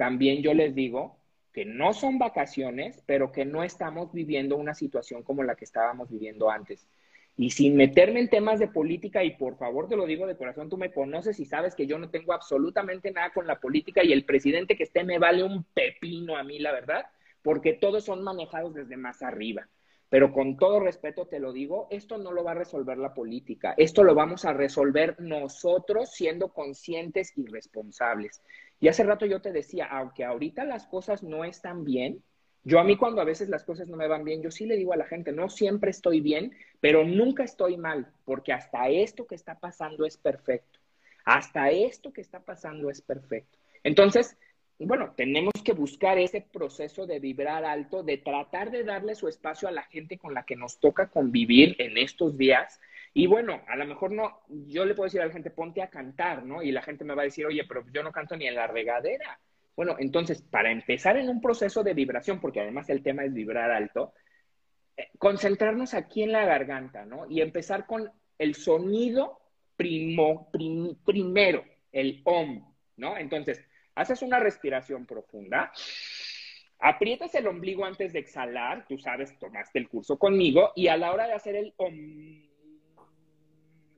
también yo les digo que no son vacaciones, pero que no estamos viviendo una situación como la que estábamos viviendo antes. Y sin meterme en temas de política, y por favor te lo digo de corazón, tú me conoces y sabes que yo no tengo absolutamente nada con la política y el presidente que esté me vale un pepino a mí, la verdad porque todos son manejados desde más arriba. Pero con todo respeto te lo digo, esto no lo va a resolver la política, esto lo vamos a resolver nosotros siendo conscientes y responsables. Y hace rato yo te decía, aunque ahorita las cosas no están bien, yo a mí cuando a veces las cosas no me van bien, yo sí le digo a la gente, no siempre estoy bien, pero nunca estoy mal, porque hasta esto que está pasando es perfecto. Hasta esto que está pasando es perfecto. Entonces, bueno, tenemos que buscar ese proceso de vibrar alto, de tratar de darle su espacio a la gente con la que nos toca convivir en estos días. Y bueno, a lo mejor no, yo le puedo decir a la gente, ponte a cantar, ¿no? Y la gente me va a decir, oye, pero yo no canto ni en la regadera. Bueno, entonces, para empezar en un proceso de vibración, porque además el tema es vibrar alto, eh, concentrarnos aquí en la garganta, ¿no? Y empezar con el sonido primo, primero, el om, ¿no? Entonces, Haces una respiración profunda. Aprietas el ombligo antes de exhalar, tú sabes, tomaste el curso conmigo, y a la hora de hacer el om,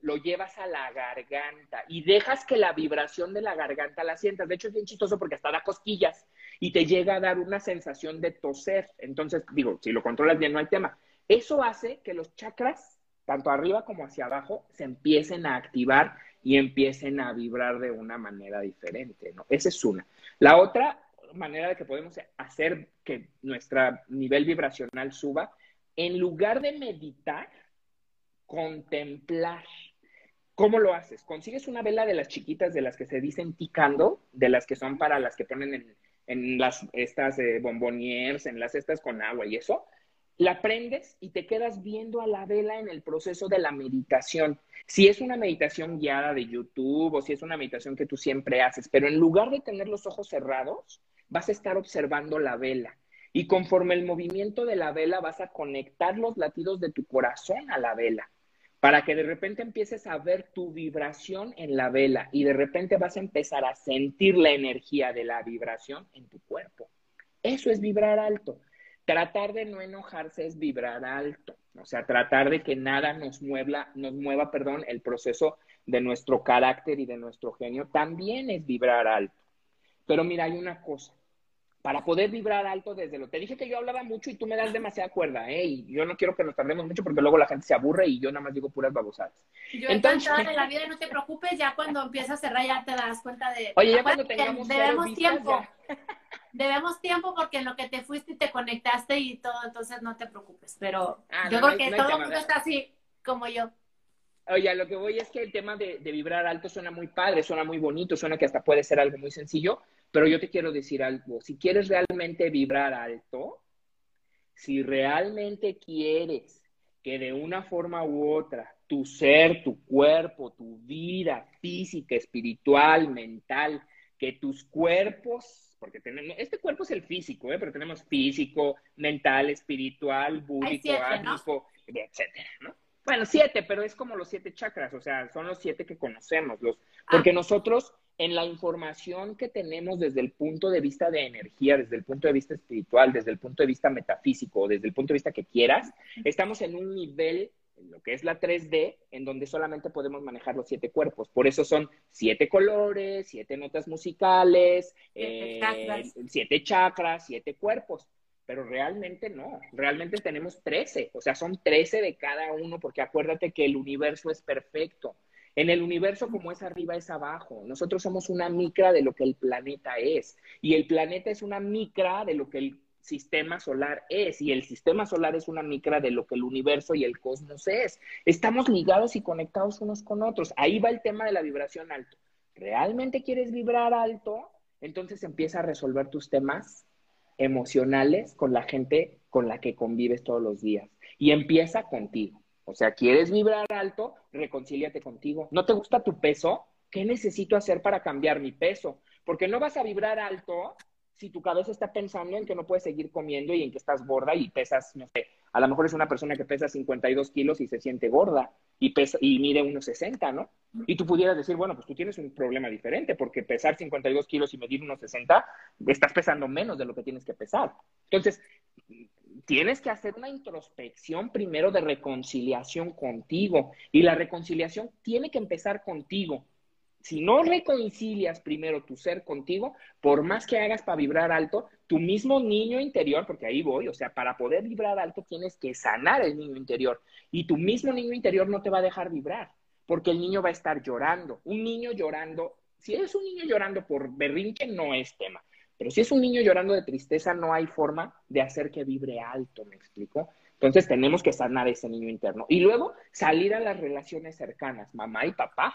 lo llevas a la garganta y dejas que la vibración de la garganta la sientas. De hecho, es bien chistoso porque hasta da cosquillas y te llega a dar una sensación de toser. Entonces, digo, si lo controlas bien, no hay tema. Eso hace que los chakras, tanto arriba como hacia abajo, se empiecen a activar y empiecen a vibrar de una manera diferente, ¿no? Esa es una. La otra manera de que podemos hacer que nuestro nivel vibracional suba, en lugar de meditar, contemplar. ¿Cómo lo haces? Consigues una vela de las chiquitas de las que se dicen ticando, de las que son para las que ponen en, en las estas eh, bomboniers, en las estas con agua y eso, la prendes y te quedas viendo a la vela en el proceso de la meditación. Si es una meditación guiada de YouTube o si es una meditación que tú siempre haces, pero en lugar de tener los ojos cerrados, vas a estar observando la vela. Y conforme el movimiento de la vela vas a conectar los latidos de tu corazón a la vela para que de repente empieces a ver tu vibración en la vela y de repente vas a empezar a sentir la energía de la vibración en tu cuerpo. Eso es vibrar alto. Tratar de no enojarse es vibrar alto, o sea, tratar de que nada nos mueva, nos mueva, perdón, el proceso de nuestro carácter y de nuestro genio también es vibrar alto. Pero mira, hay una cosa, para poder vibrar alto desde lo. Te dije que yo hablaba mucho y tú me das demasiada cuerda, ¿eh? Y yo no quiero que nos tardemos mucho porque luego la gente se aburre y yo nada más digo puras babosadas. Yo Entonces, en la vida, no te preocupes, ya cuando empiezas a cerrar ya te das cuenta de. Oye, ya cuando tengamos. Debemos tiempo. Debemos tiempo porque en lo que te fuiste y te conectaste y todo, entonces no te preocupes. Pero ah, yo creo que todo el mundo está así como yo. Oye, lo que voy es que el tema de, de vibrar alto suena muy padre, suena muy bonito, suena que hasta puede ser algo muy sencillo, pero yo te quiero decir algo, si quieres realmente vibrar alto, si realmente quieres que de una forma u otra tu ser, tu cuerpo, tu vida física, espiritual, mental, que tus cuerpos, porque tenemos, este cuerpo es el físico, ¿eh? pero tenemos físico, mental, espiritual, búdico, etcétera, ¿no? Bueno, siete, pero es como los siete chakras, o sea, son los siete que conocemos, los, porque ah. nosotros en la información que tenemos desde el punto de vista de energía, desde el punto de vista espiritual, desde el punto de vista metafísico, desde el punto de vista que quieras, estamos en un nivel, en lo que es la 3D, en donde solamente podemos manejar los siete cuerpos. Por eso son siete colores, siete notas musicales, siete, chakras. Eh, siete chakras, siete cuerpos pero realmente no, realmente tenemos 13, o sea, son 13 de cada uno, porque acuérdate que el universo es perfecto. En el universo como es arriba es abajo. Nosotros somos una micra de lo que el planeta es. Y el planeta es una micra de lo que el sistema solar es. Y el sistema solar es una micra de lo que el universo y el cosmos es. Estamos ligados y conectados unos con otros. Ahí va el tema de la vibración alto. ¿Realmente quieres vibrar alto? Entonces empieza a resolver tus temas emocionales con la gente con la que convives todos los días. Y empieza contigo. O sea, ¿quieres vibrar alto? Reconcíliate contigo. ¿No te gusta tu peso? ¿Qué necesito hacer para cambiar mi peso? Porque no vas a vibrar alto si tu cabeza está pensando en que no puedes seguir comiendo y en que estás gorda y pesas, no sé, a lo mejor es una persona que pesa 52 kilos y se siente gorda y, pesa, y mide unos 60, ¿no? Y tú pudieras decir, bueno, pues tú tienes un problema diferente porque pesar 52 kilos y medir unos 60, estás pesando menos de lo que tienes que pesar. Entonces, tienes que hacer una introspección primero de reconciliación contigo y la reconciliación tiene que empezar contigo. Si no reconcilias primero tu ser contigo, por más que hagas para vibrar alto, tu mismo niño interior, porque ahí voy, o sea, para poder vibrar alto tienes que sanar el niño interior y tu mismo niño interior no te va a dejar vibrar, porque el niño va a estar llorando. Un niño llorando, si eres un niño llorando por berrinche, no es tema. Pero si es un niño llorando de tristeza, no hay forma de hacer que vibre alto, ¿me explico? Entonces tenemos que sanar ese niño interno. Y luego salir a las relaciones cercanas, mamá y papá.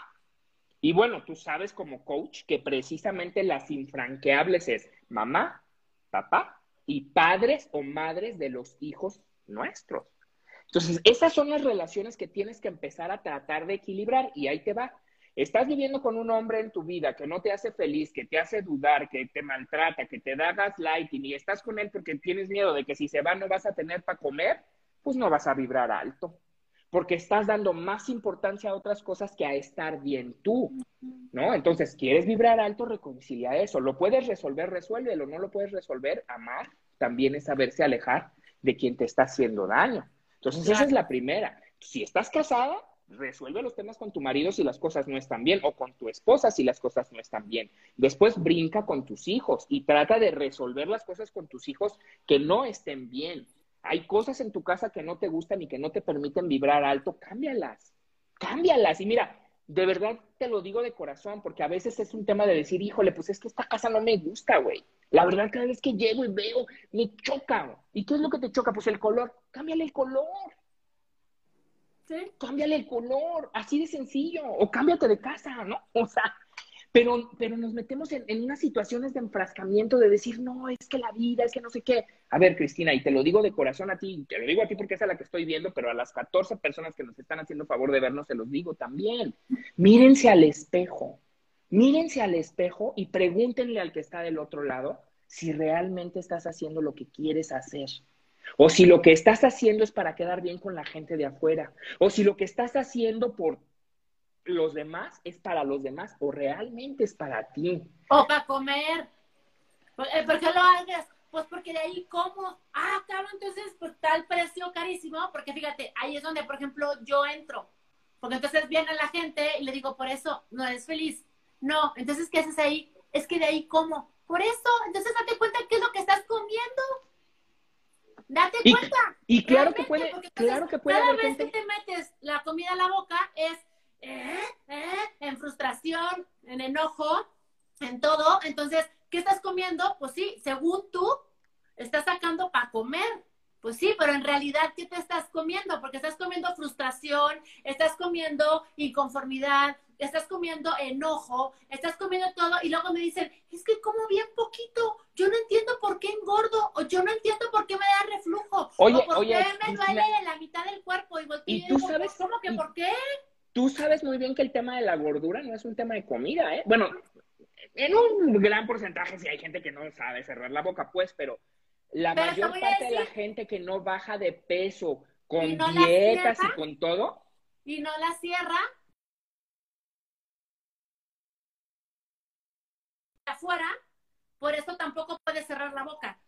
Y bueno, tú sabes como coach que precisamente las infranqueables es mamá, papá y padres o madres de los hijos nuestros. Entonces, esas son las relaciones que tienes que empezar a tratar de equilibrar y ahí te va estás viviendo con un hombre en tu vida que no te hace feliz, que te hace dudar, que te maltrata, que te da gaslighting y estás con él porque tienes miedo de que si se va no vas a tener para comer, pues no vas a vibrar alto. Porque estás dando más importancia a otras cosas que a estar bien tú, ¿no? Entonces, ¿quieres vibrar alto? Reconcilia eso. ¿Lo puedes resolver? Resuélvelo. ¿No lo puedes resolver? Amar también es saberse alejar de quien te está haciendo daño. Entonces, esa es la primera. Si estás casada, resuelve los temas con tu marido si las cosas no están bien o con tu esposa si las cosas no están bien. Después brinca con tus hijos y trata de resolver las cosas con tus hijos que no estén bien. Hay cosas en tu casa que no te gustan y que no te permiten vibrar alto, cámbialas, cámbialas. Y mira, de verdad te lo digo de corazón, porque a veces es un tema de decir, híjole, pues es que esta casa no me gusta, güey. La verdad, cada vez que llego y veo, me choca. ¿Y qué es lo que te choca? Pues el color. Cámbiale el color. Cámbiale el color, así de sencillo, o cámbiate de casa, ¿no? O sea, pero, pero nos metemos en, en, unas situaciones de enfrascamiento de decir, no, es que la vida, es que no sé qué. A ver, Cristina, y te lo digo de corazón a ti, te lo digo a ti porque es a la que estoy viendo, pero a las 14 personas que nos están haciendo favor de vernos, se los digo también. Mírense al espejo, mírense al espejo y pregúntenle al que está del otro lado si realmente estás haciendo lo que quieres hacer. O si lo que estás haciendo es para quedar bien con la gente de afuera. O si lo que estás haciendo por los demás es para los demás o realmente es para ti. O para comer. Eh, ¿Por qué lo hagas? Pues porque de ahí como, ah, claro, entonces pues tal precio carísimo, porque fíjate, ahí es donde, por ejemplo, yo entro. Porque entonces viene la gente y le digo, por eso no eres feliz. No, entonces, ¿qué haces ahí? Es que de ahí como. Por eso, entonces date cuenta qué es lo que estás comiendo. Date cuenta. Y claro que puede, claro que puede cada vez que te metes la comida a la boca es ¿eh? ¿eh? en frustración, en enojo, en todo. Entonces, ¿qué estás comiendo? Pues sí, según tú, estás sacando para comer. Pues sí, pero en realidad, ¿qué te estás comiendo? Porque estás comiendo frustración, estás comiendo inconformidad, estás comiendo enojo, estás comiendo todo y luego me dicen, es que como bien poquito, yo no entiendo por qué engordo o yo no entiendo por qué me da reflujo oye, o por oye, qué me duele la mitad del cuerpo y, ¿Y, tú sabes ¿cómo que por qué? tú sabes muy bien que el tema de la gordura no es un tema de comida, ¿eh? Bueno, en un gran porcentaje sí hay gente que no sabe cerrar la boca, pues, pero la mayor parte de la gente que no baja de peso con dietas y con todo. Y no la cierra. Afuera, por eso tampoco puede cerrar la boca.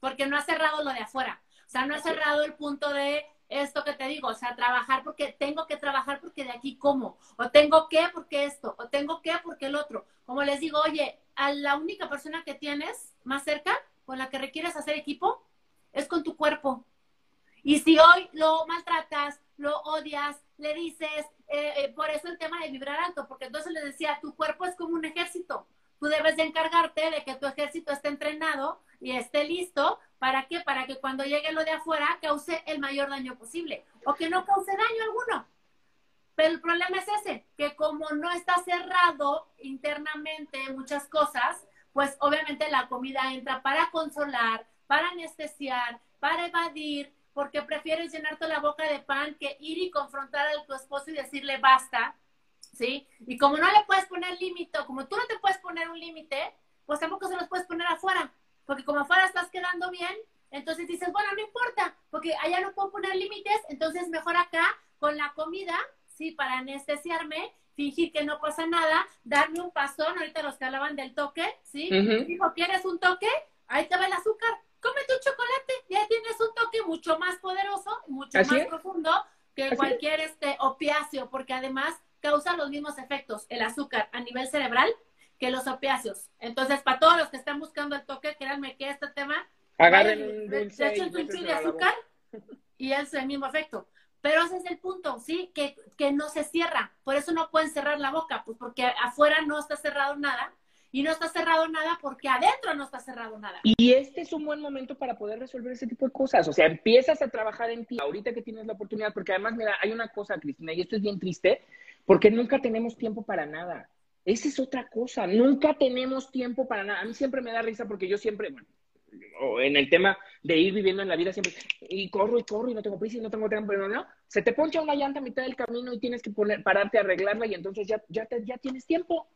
Porque no ha cerrado lo de afuera. O sea, no ha cerrado el punto de esto que te digo, o sea, trabajar porque tengo que trabajar porque de aquí como, o tengo que porque esto, o tengo que porque el otro. Como les digo, oye, a la única persona que tienes más cerca, con la que requieres hacer equipo, es con tu cuerpo. Y si hoy lo maltratas, lo odias, le dices, eh, eh, por eso el tema de vibrar alto, porque entonces le decía, tu cuerpo es como un ejército. Tú debes de encargarte de que tu ejército esté entrenado y esté listo ¿Para qué? Para que cuando llegue lo de afuera cause el mayor daño posible o que no cause daño alguno. Pero el problema es ese, que como no está cerrado internamente muchas cosas, pues obviamente la comida entra para consolar, para anestesiar, para evadir, porque prefieres llenarte la boca de pan que ir y confrontar a tu esposo y decirle basta, ¿sí? Y como no le puedes poner límite, como tú no te puedes poner un límite, pues tampoco se los puedes poner afuera porque como afuera estás quedando bien, entonces dices, bueno, no importa, porque allá no puedo poner límites, entonces mejor acá con la comida, sí, para anestesiarme, fingir que no pasa nada, darme un pasón, ahorita los que hablaban del toque, ¿sí? Dijo, ¿quieres un toque? Ahí te va el azúcar, come tu chocolate, ya tienes un toque mucho más poderoso, mucho más profundo que cualquier este opiáceo, porque además causa los mismos efectos, el azúcar a nivel cerebral, que los opiáceos. Entonces, para todos los que están buscando el toque, créanme que este tema... Agarren un dulce un dulce de azúcar y es el mismo efecto. Pero ese es el punto, ¿sí? Que, que no se cierra. Por eso no pueden cerrar la boca, pues porque afuera no está cerrado nada. Y no está cerrado nada porque adentro no está cerrado nada. Y este es un buen momento para poder resolver ese tipo de cosas. O sea, empiezas a trabajar en ti ahorita que tienes la oportunidad, porque además, mira, hay una cosa, Cristina, y esto es bien triste, porque nunca tenemos tiempo para nada. Esa es otra cosa. Nunca tenemos tiempo para nada. A mí siempre me da risa porque yo siempre, bueno, en el tema de ir viviendo en la vida siempre, y corro y corro y no tengo prisa y no tengo tiempo, pero no, se te poncha una llanta a mitad del camino y tienes que poner, pararte a arreglarla y entonces ya, ya, ya tienes tiempo.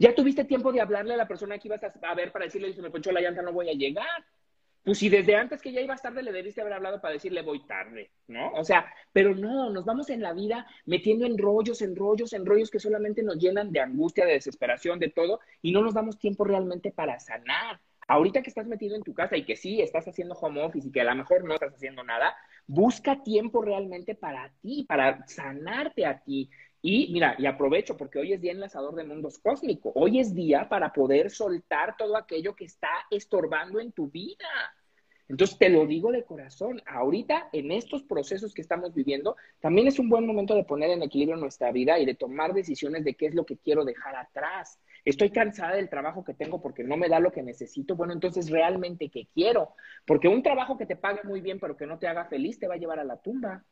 Ya tuviste tiempo de hablarle a la persona que ibas a, ver para decirle, si me ponchó la llanta no voy a llegar. Pues si desde antes que ya ibas tarde le debiste haber hablado para decirle voy tarde, ¿no? O sea, pero no, nos vamos en la vida metiendo en rollos, en rollos, en rollos que solamente nos llenan de angustia, de desesperación, de todo, y no nos damos tiempo realmente para sanar. Ahorita que estás metido en tu casa y que sí estás haciendo home office y que a lo mejor no estás haciendo nada, busca tiempo realmente para ti, para sanarte a ti. Y mira, y aprovecho porque hoy es día enlazador de mundos cósmico. Hoy es día para poder soltar todo aquello que está estorbando en tu vida. Entonces, te lo digo de corazón, ahorita en estos procesos que estamos viviendo, también es un buen momento de poner en equilibrio nuestra vida y de tomar decisiones de qué es lo que quiero dejar atrás. Estoy cansada del trabajo que tengo porque no me da lo que necesito. Bueno, entonces realmente qué quiero. Porque un trabajo que te pague muy bien pero que no te haga feliz te va a llevar a la tumba.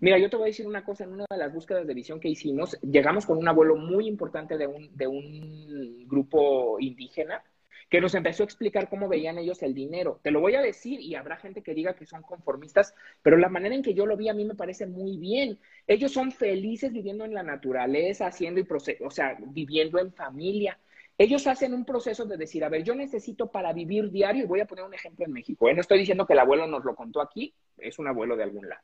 Mira, yo te voy a decir una cosa, en una de las búsquedas de visión que hicimos, llegamos con un abuelo muy importante de un, de un grupo indígena que nos empezó a explicar cómo veían ellos el dinero. Te lo voy a decir y habrá gente que diga que son conformistas, pero la manera en que yo lo vi a mí me parece muy bien. Ellos son felices viviendo en la naturaleza, haciendo y o sea, viviendo en familia. Ellos hacen un proceso de decir, a ver, yo necesito para vivir diario, y voy a poner un ejemplo en México. ¿eh? No estoy diciendo que el abuelo nos lo contó aquí, es un abuelo de algún lado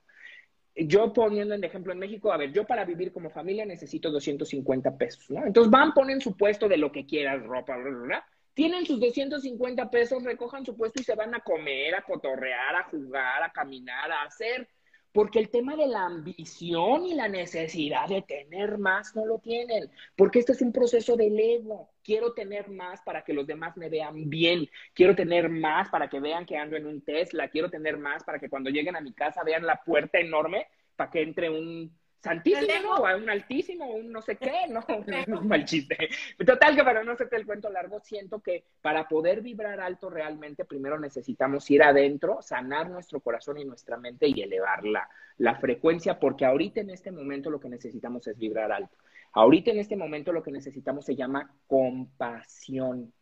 yo poniendo en ejemplo en México, a ver, yo para vivir como familia necesito 250 pesos, ¿no? Entonces van, ponen su puesto de lo que quieras, ropa, bla, bla, bla, tienen sus 250 pesos, recojan su puesto y se van a comer, a cotorrear, a jugar, a caminar, a hacer. Porque el tema de la ambición y la necesidad de tener más no lo tienen. Porque este es un proceso del ego. Quiero tener más para que los demás me vean bien. Quiero tener más para que vean que ando en un Tesla. Quiero tener más para que cuando lleguen a mi casa vean la puerta enorme para que entre un santísimo, o a un altísimo, o un no sé qué, no, es un mal chiste. Total que para no hacerte el cuento largo, siento que para poder vibrar alto realmente, primero necesitamos ir adentro, sanar nuestro corazón y nuestra mente y elevar la, la frecuencia, porque ahorita en este momento lo que necesitamos es vibrar alto. Ahorita en este momento lo que necesitamos se llama compasión.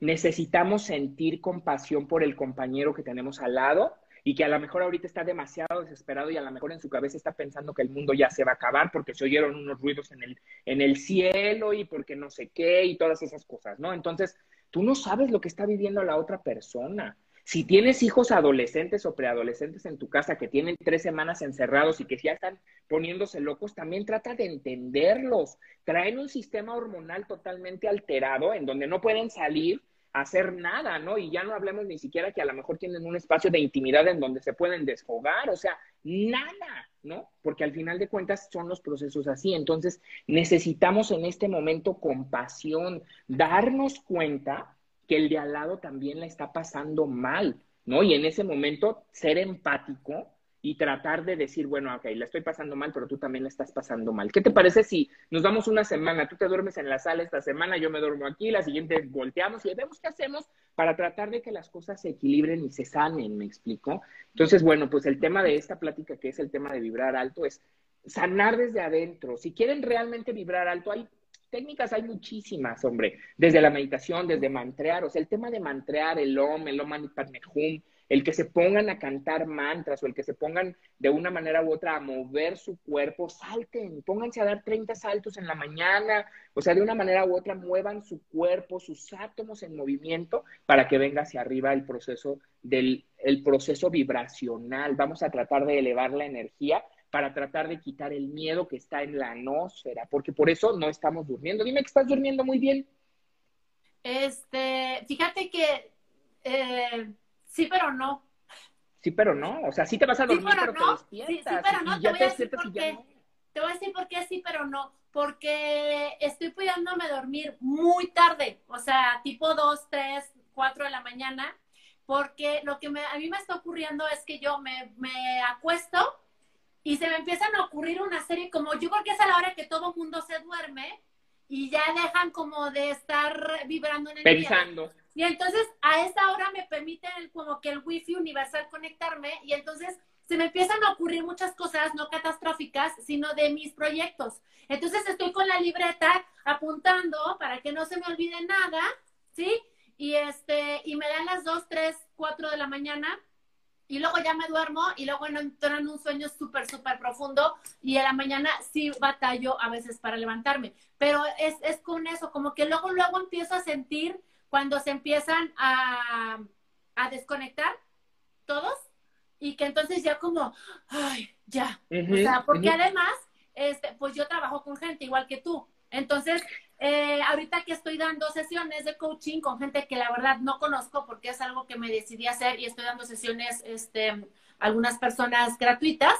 Necesitamos sentir compasión por el compañero que tenemos al lado, y que a lo mejor ahorita está demasiado desesperado y a lo mejor en su cabeza está pensando que el mundo ya se va a acabar porque se oyeron unos ruidos en el, en el cielo y porque no sé qué y todas esas cosas, ¿no? Entonces, tú no sabes lo que está viviendo la otra persona. Si tienes hijos adolescentes o preadolescentes en tu casa que tienen tres semanas encerrados y que ya están poniéndose locos, también trata de entenderlos. Traen un sistema hormonal totalmente alterado en donde no pueden salir hacer nada, ¿no? Y ya no hablemos ni siquiera que a lo mejor tienen un espacio de intimidad en donde se pueden desfogar, o sea, nada, ¿no? Porque al final de cuentas son los procesos así. Entonces, necesitamos en este momento compasión, darnos cuenta que el de al lado también la está pasando mal, ¿no? Y en ese momento ser empático y tratar de decir, bueno, ok, la estoy pasando mal, pero tú también la estás pasando mal. ¿Qué te parece si nos damos una semana? Tú te duermes en la sala esta semana, yo me duermo aquí, la siguiente volteamos y vemos qué hacemos para tratar de que las cosas se equilibren y se sanen, ¿me explico? Entonces, bueno, pues el tema de esta plática, que es el tema de vibrar alto, es sanar desde adentro. Si quieren realmente vibrar alto, hay técnicas hay muchísimas, hombre, desde la meditación, desde mantrear, o sea, el tema de mantrear, el OM, el OM Mani el que se pongan a cantar mantras o el que se pongan de una manera u otra a mover su cuerpo, salten, pónganse a dar 30 saltos en la mañana, o sea, de una manera u otra muevan su cuerpo, sus átomos en movimiento para que venga hacia arriba el proceso del el proceso vibracional. Vamos a tratar de elevar la energía para tratar de quitar el miedo que está en la atmósfera, porque por eso no estamos durmiendo. Dime que estás durmiendo muy bien. Este, fíjate que eh, Sí, pero no. Sí, pero no. O sea, sí te vas a dormir, pero, no. te despiertas. Sí, sí, pero no. te voy a decir por qué. Te voy a decir por qué sí, pero no. Porque estoy pudiéndome dormir muy tarde. O sea, tipo 2, 3, 4 de la mañana. Porque lo que a mí me está ocurriendo es que yo me, me acuesto y se me empiezan a ocurrir una serie como yo creo que es a la hora que todo mundo se duerme y ya dejan como de estar vibrando en el Pensando. Y entonces a esa hora me permite como que el wifi universal conectarme y entonces se me empiezan a ocurrir muchas cosas no catastróficas, sino de mis proyectos. Entonces estoy con la libreta apuntando para que no se me olvide nada, ¿sí? Y este, y me dan las 2, 3, 4 de la mañana y luego ya me duermo y luego entro en un sueño súper, súper profundo y a la mañana sí batallo a veces para levantarme. Pero es, es con eso, como que luego, luego empiezo a sentir cuando se empiezan a, desconectar todos y que entonces ya como, ay, ya. o sea, porque además, este, pues yo trabajo con gente igual que tú. Entonces, eh, ahorita que estoy dando sesiones de coaching con gente que la verdad no conozco porque es algo que me decidí hacer y estoy dando sesiones, este, algunas personas gratuitas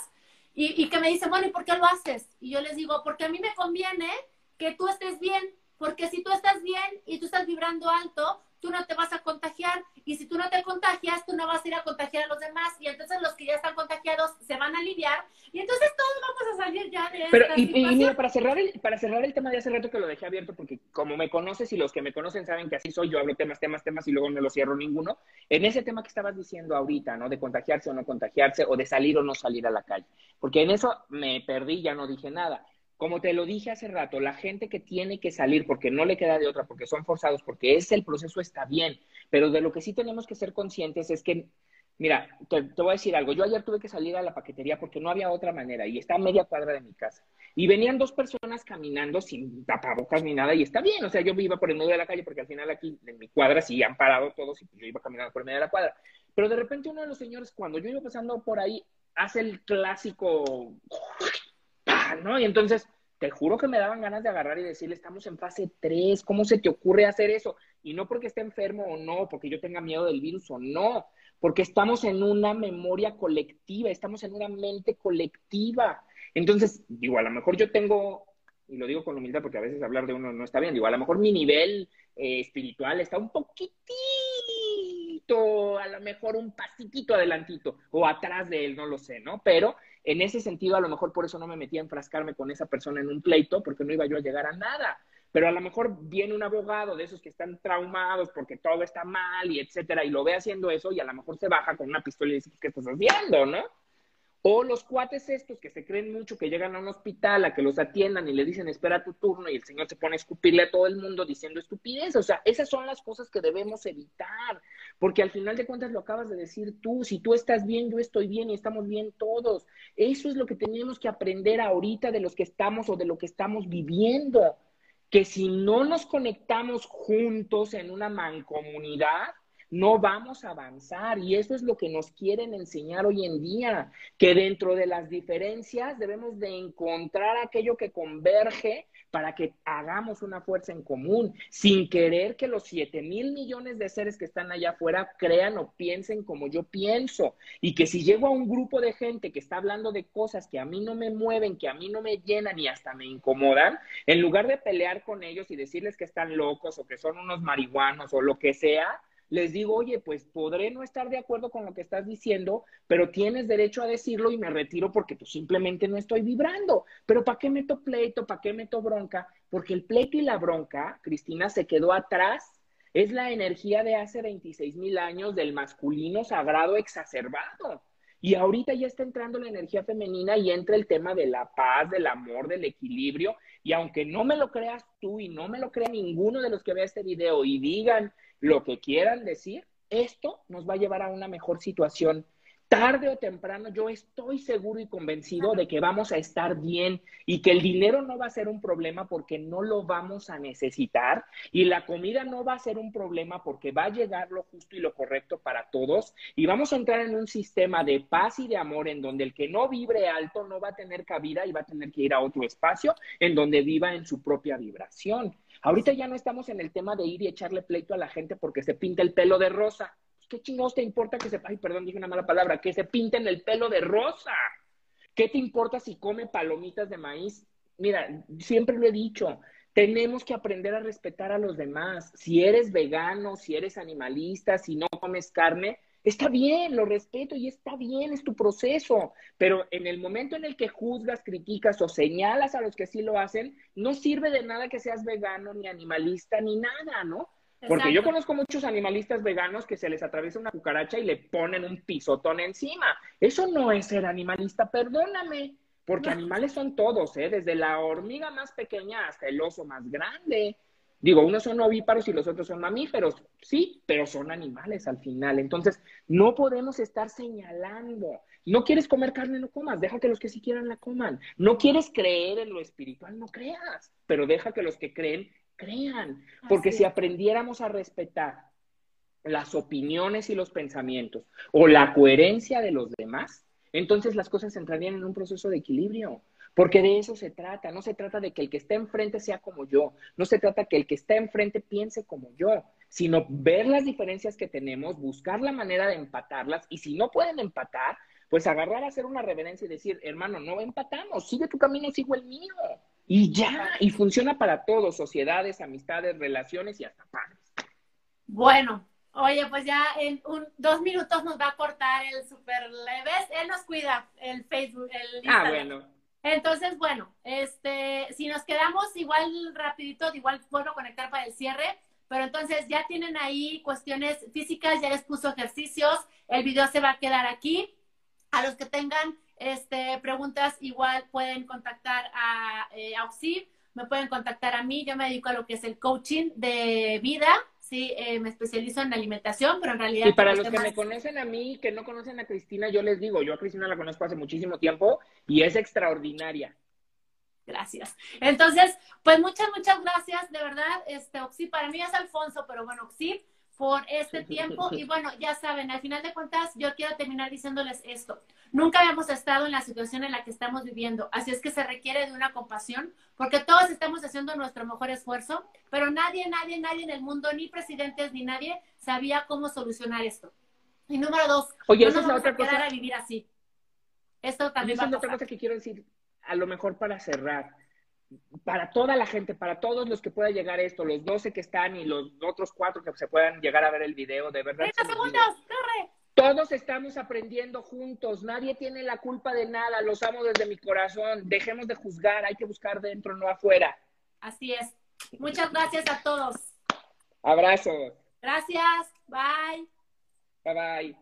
y, y que me dicen, bueno, ¿y por qué lo haces? Y yo les digo, porque a mí me conviene que tú estés bien, porque si tú estás bien y tú estás vibrando alto, tú no te vas a contagiar. Y si tú no te contagias, tú no vas a ir a contagiar a los demás. Y entonces los que ya están contagiados se van a aliviar Y entonces todos vamos a salir ya de Pero, esta y, y situación. mira, para cerrar, el, para cerrar el tema de hace rato que lo dejé abierto, porque como me conoces y los que me conocen saben que así soy, yo hablo temas, temas, temas y luego no lo cierro ninguno. En ese tema que estabas diciendo ahorita, ¿no? De contagiarse o no contagiarse, o de salir o no salir a la calle. Porque en eso me perdí, ya no dije nada. Como te lo dije hace rato, la gente que tiene que salir porque no le queda de otra, porque son forzados, porque es el proceso, está bien. Pero de lo que sí tenemos que ser conscientes es que Mira, te, te, voy a decir algo. Yo ayer tuve que salir a la paquetería porque no había otra manera y está a media cuadra de mi casa. Y venían dos personas caminando sin tapabocas ni nada y está bien. O sea, yo iba por el medio de la calle porque al final aquí en mi cuadra sí han parado todos y yo iba caminando por el medio de la cuadra. Pero de repente uno de los señores, cuando yo iba pasando por ahí, hace el clásico, ¿no? Y entonces, te juro que me daban ganas de agarrar y decirle, estamos en fase 3, ¿cómo se te ocurre hacer eso? Y no porque esté enfermo o no, porque yo tenga miedo del virus o no, porque estamos en una memoria colectiva, estamos en una mente colectiva. Entonces, digo, a lo mejor yo tengo, y lo digo con humildad porque a veces hablar de uno no está bien, digo, a lo mejor mi nivel eh, espiritual está un poquitito, a lo mejor un pasitito adelantito, o atrás de él, no lo sé, ¿no? Pero en ese sentido, a lo mejor por eso no me metí a enfrascarme con esa persona en un pleito, porque no iba yo a llegar a nada. Pero a lo mejor viene un abogado de esos que están traumados porque todo está mal y etcétera, y lo ve haciendo eso y a lo mejor se baja con una pistola y dice, ¿qué estás haciendo, no? O los cuates estos que se creen mucho, que llegan a un hospital a que los atiendan y le dicen, espera tu turno, y el señor se pone a escupirle a todo el mundo diciendo estupidez. O sea, esas son las cosas que debemos evitar, porque al final de cuentas lo acabas de decir tú, si tú estás bien, yo estoy bien y estamos bien todos. Eso es lo que tenemos que aprender ahorita de los que estamos o de lo que estamos viviendo, que si no nos conectamos juntos en una mancomunidad, no vamos a avanzar y eso es lo que nos quieren enseñar hoy en día, que dentro de las diferencias debemos de encontrar aquello que converge para que hagamos una fuerza en común, sin querer que los 7 mil millones de seres que están allá afuera crean o piensen como yo pienso. Y que si llego a un grupo de gente que está hablando de cosas que a mí no me mueven, que a mí no me llenan y hasta me incomodan, en lugar de pelear con ellos y decirles que están locos o que son unos marihuanos o lo que sea, les digo, oye, pues podré no estar de acuerdo con lo que estás diciendo, pero tienes derecho a decirlo y me retiro porque pues simplemente no estoy vibrando. Pero ¿para qué meto pleito? ¿Para qué meto bronca? Porque el pleito y la bronca, Cristina, se quedó atrás. Es la energía de hace 26 mil años del masculino sagrado exacerbado. Y ahorita ya está entrando la energía femenina y entra el tema de la paz, del amor, del equilibrio. Y aunque no me lo creas tú y no me lo crea ninguno de los que vea este video y digan lo que quieran decir, esto nos va a llevar a una mejor situación. Tarde o temprano yo estoy seguro y convencido de que vamos a estar bien y que el dinero no va a ser un problema porque no lo vamos a necesitar y la comida no va a ser un problema porque va a llegar lo justo y lo correcto para todos y vamos a entrar en un sistema de paz y de amor en donde el que no vibre alto no va a tener cabida y va a tener que ir a otro espacio en donde viva en su propia vibración. Ahorita ya no estamos en el tema de ir y echarle pleito a la gente porque se pinta el pelo de rosa. ¿Qué chingados te importa que se, ay, perdón, dije una mala palabra, que se pinten el pelo de rosa? ¿Qué te importa si come palomitas de maíz? Mira, siempre lo he dicho, tenemos que aprender a respetar a los demás. Si eres vegano, si eres animalista, si no comes carne, está bien, lo respeto y está bien, es tu proceso. Pero en el momento en el que juzgas, criticas o señalas a los que sí lo hacen, no sirve de nada que seas vegano, ni animalista, ni nada, ¿no? Porque yo conozco muchos animalistas veganos que se les atraviesa una cucaracha y le ponen un pisotón encima. Eso no es ser animalista, perdóname. Porque animales son todos, ¿eh? Desde la hormiga más pequeña hasta el oso más grande. Digo, unos son ovíparos y los otros son mamíferos, sí, pero son animales al final. Entonces, no podemos estar señalando. No quieres comer carne, no comas, deja que los que sí quieran la coman. No quieres creer en lo espiritual, no creas, pero deja que los que creen crean, porque Así si aprendiéramos a respetar las opiniones y los pensamientos o la coherencia de los demás, entonces las cosas entrarían en un proceso de equilibrio, porque de eso se trata, no se trata de que el que está enfrente sea como yo, no se trata que el que está enfrente piense como yo, sino ver las diferencias que tenemos, buscar la manera de empatarlas y si no pueden empatar, pues agarrar a hacer una reverencia y decir, hermano, no empatamos, sigue tu camino, sigo el mío. Y ya, y funciona para todos, sociedades, amistades, relaciones y hasta padres. Bueno, Oye, pues ya en un, dos minutos nos va a cortar el super leves. Él nos cuida el Facebook, el Ah, bueno. Entonces, bueno, este, si nos quedamos igual rapidito, igual a conectar para el cierre. Pero entonces ya tienen ahí cuestiones físicas, ya les puso ejercicios, el video se va a quedar aquí. A los que tengan este, preguntas, igual pueden contactar a, eh, me pueden contactar a mí, yo me dedico a lo que es el coaching de vida, sí, eh, me especializo en alimentación, pero en realidad... Y para los que me conocen a mí, que no conocen a Cristina, yo les digo, yo a Cristina la conozco hace muchísimo tiempo y es extraordinaria. Gracias. Entonces, pues muchas, muchas gracias, de verdad, este, Oxy, para mí es Alfonso, pero bueno, Oxy, por este tiempo. Y bueno, ya saben, al final de cuentas, yo quiero terminar diciéndoles esto. Nunca habíamos estado en la situación en la que estamos viviendo, así es que se requiere de una compasión, porque todos estamos haciendo nuestro mejor esfuerzo, pero nadie, nadie, nadie en el mundo, ni presidentes ni nadie, sabía cómo solucionar esto. Y número dos, Oye, no es la otra a cosa. a vivir así. Esto también va a otra cosa que quiero decir, a lo mejor para cerrar para toda la gente, para todos los que pueda llegar esto, los 12 que están y los otros cuatro que se puedan llegar a ver el video, de verdad. 30 segundos, corre. Todos estamos aprendiendo juntos, nadie tiene la culpa de nada, los amo desde mi corazón, dejemos de juzgar, hay que buscar dentro, no afuera. Así es. Muchas gracias a todos. Abrazos. Gracias, bye. Bye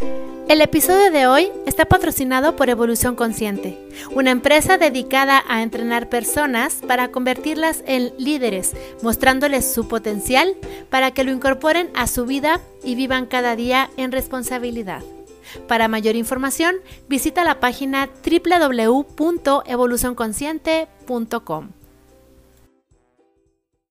bye. El episodio de hoy está patrocinado por Evolución Consciente, una empresa dedicada a entrenar personas para convertirlas en líderes, mostrándoles su potencial para que lo incorporen a su vida y vivan cada día en responsabilidad. Para mayor información, visita la página www.evolucionconsciente.com.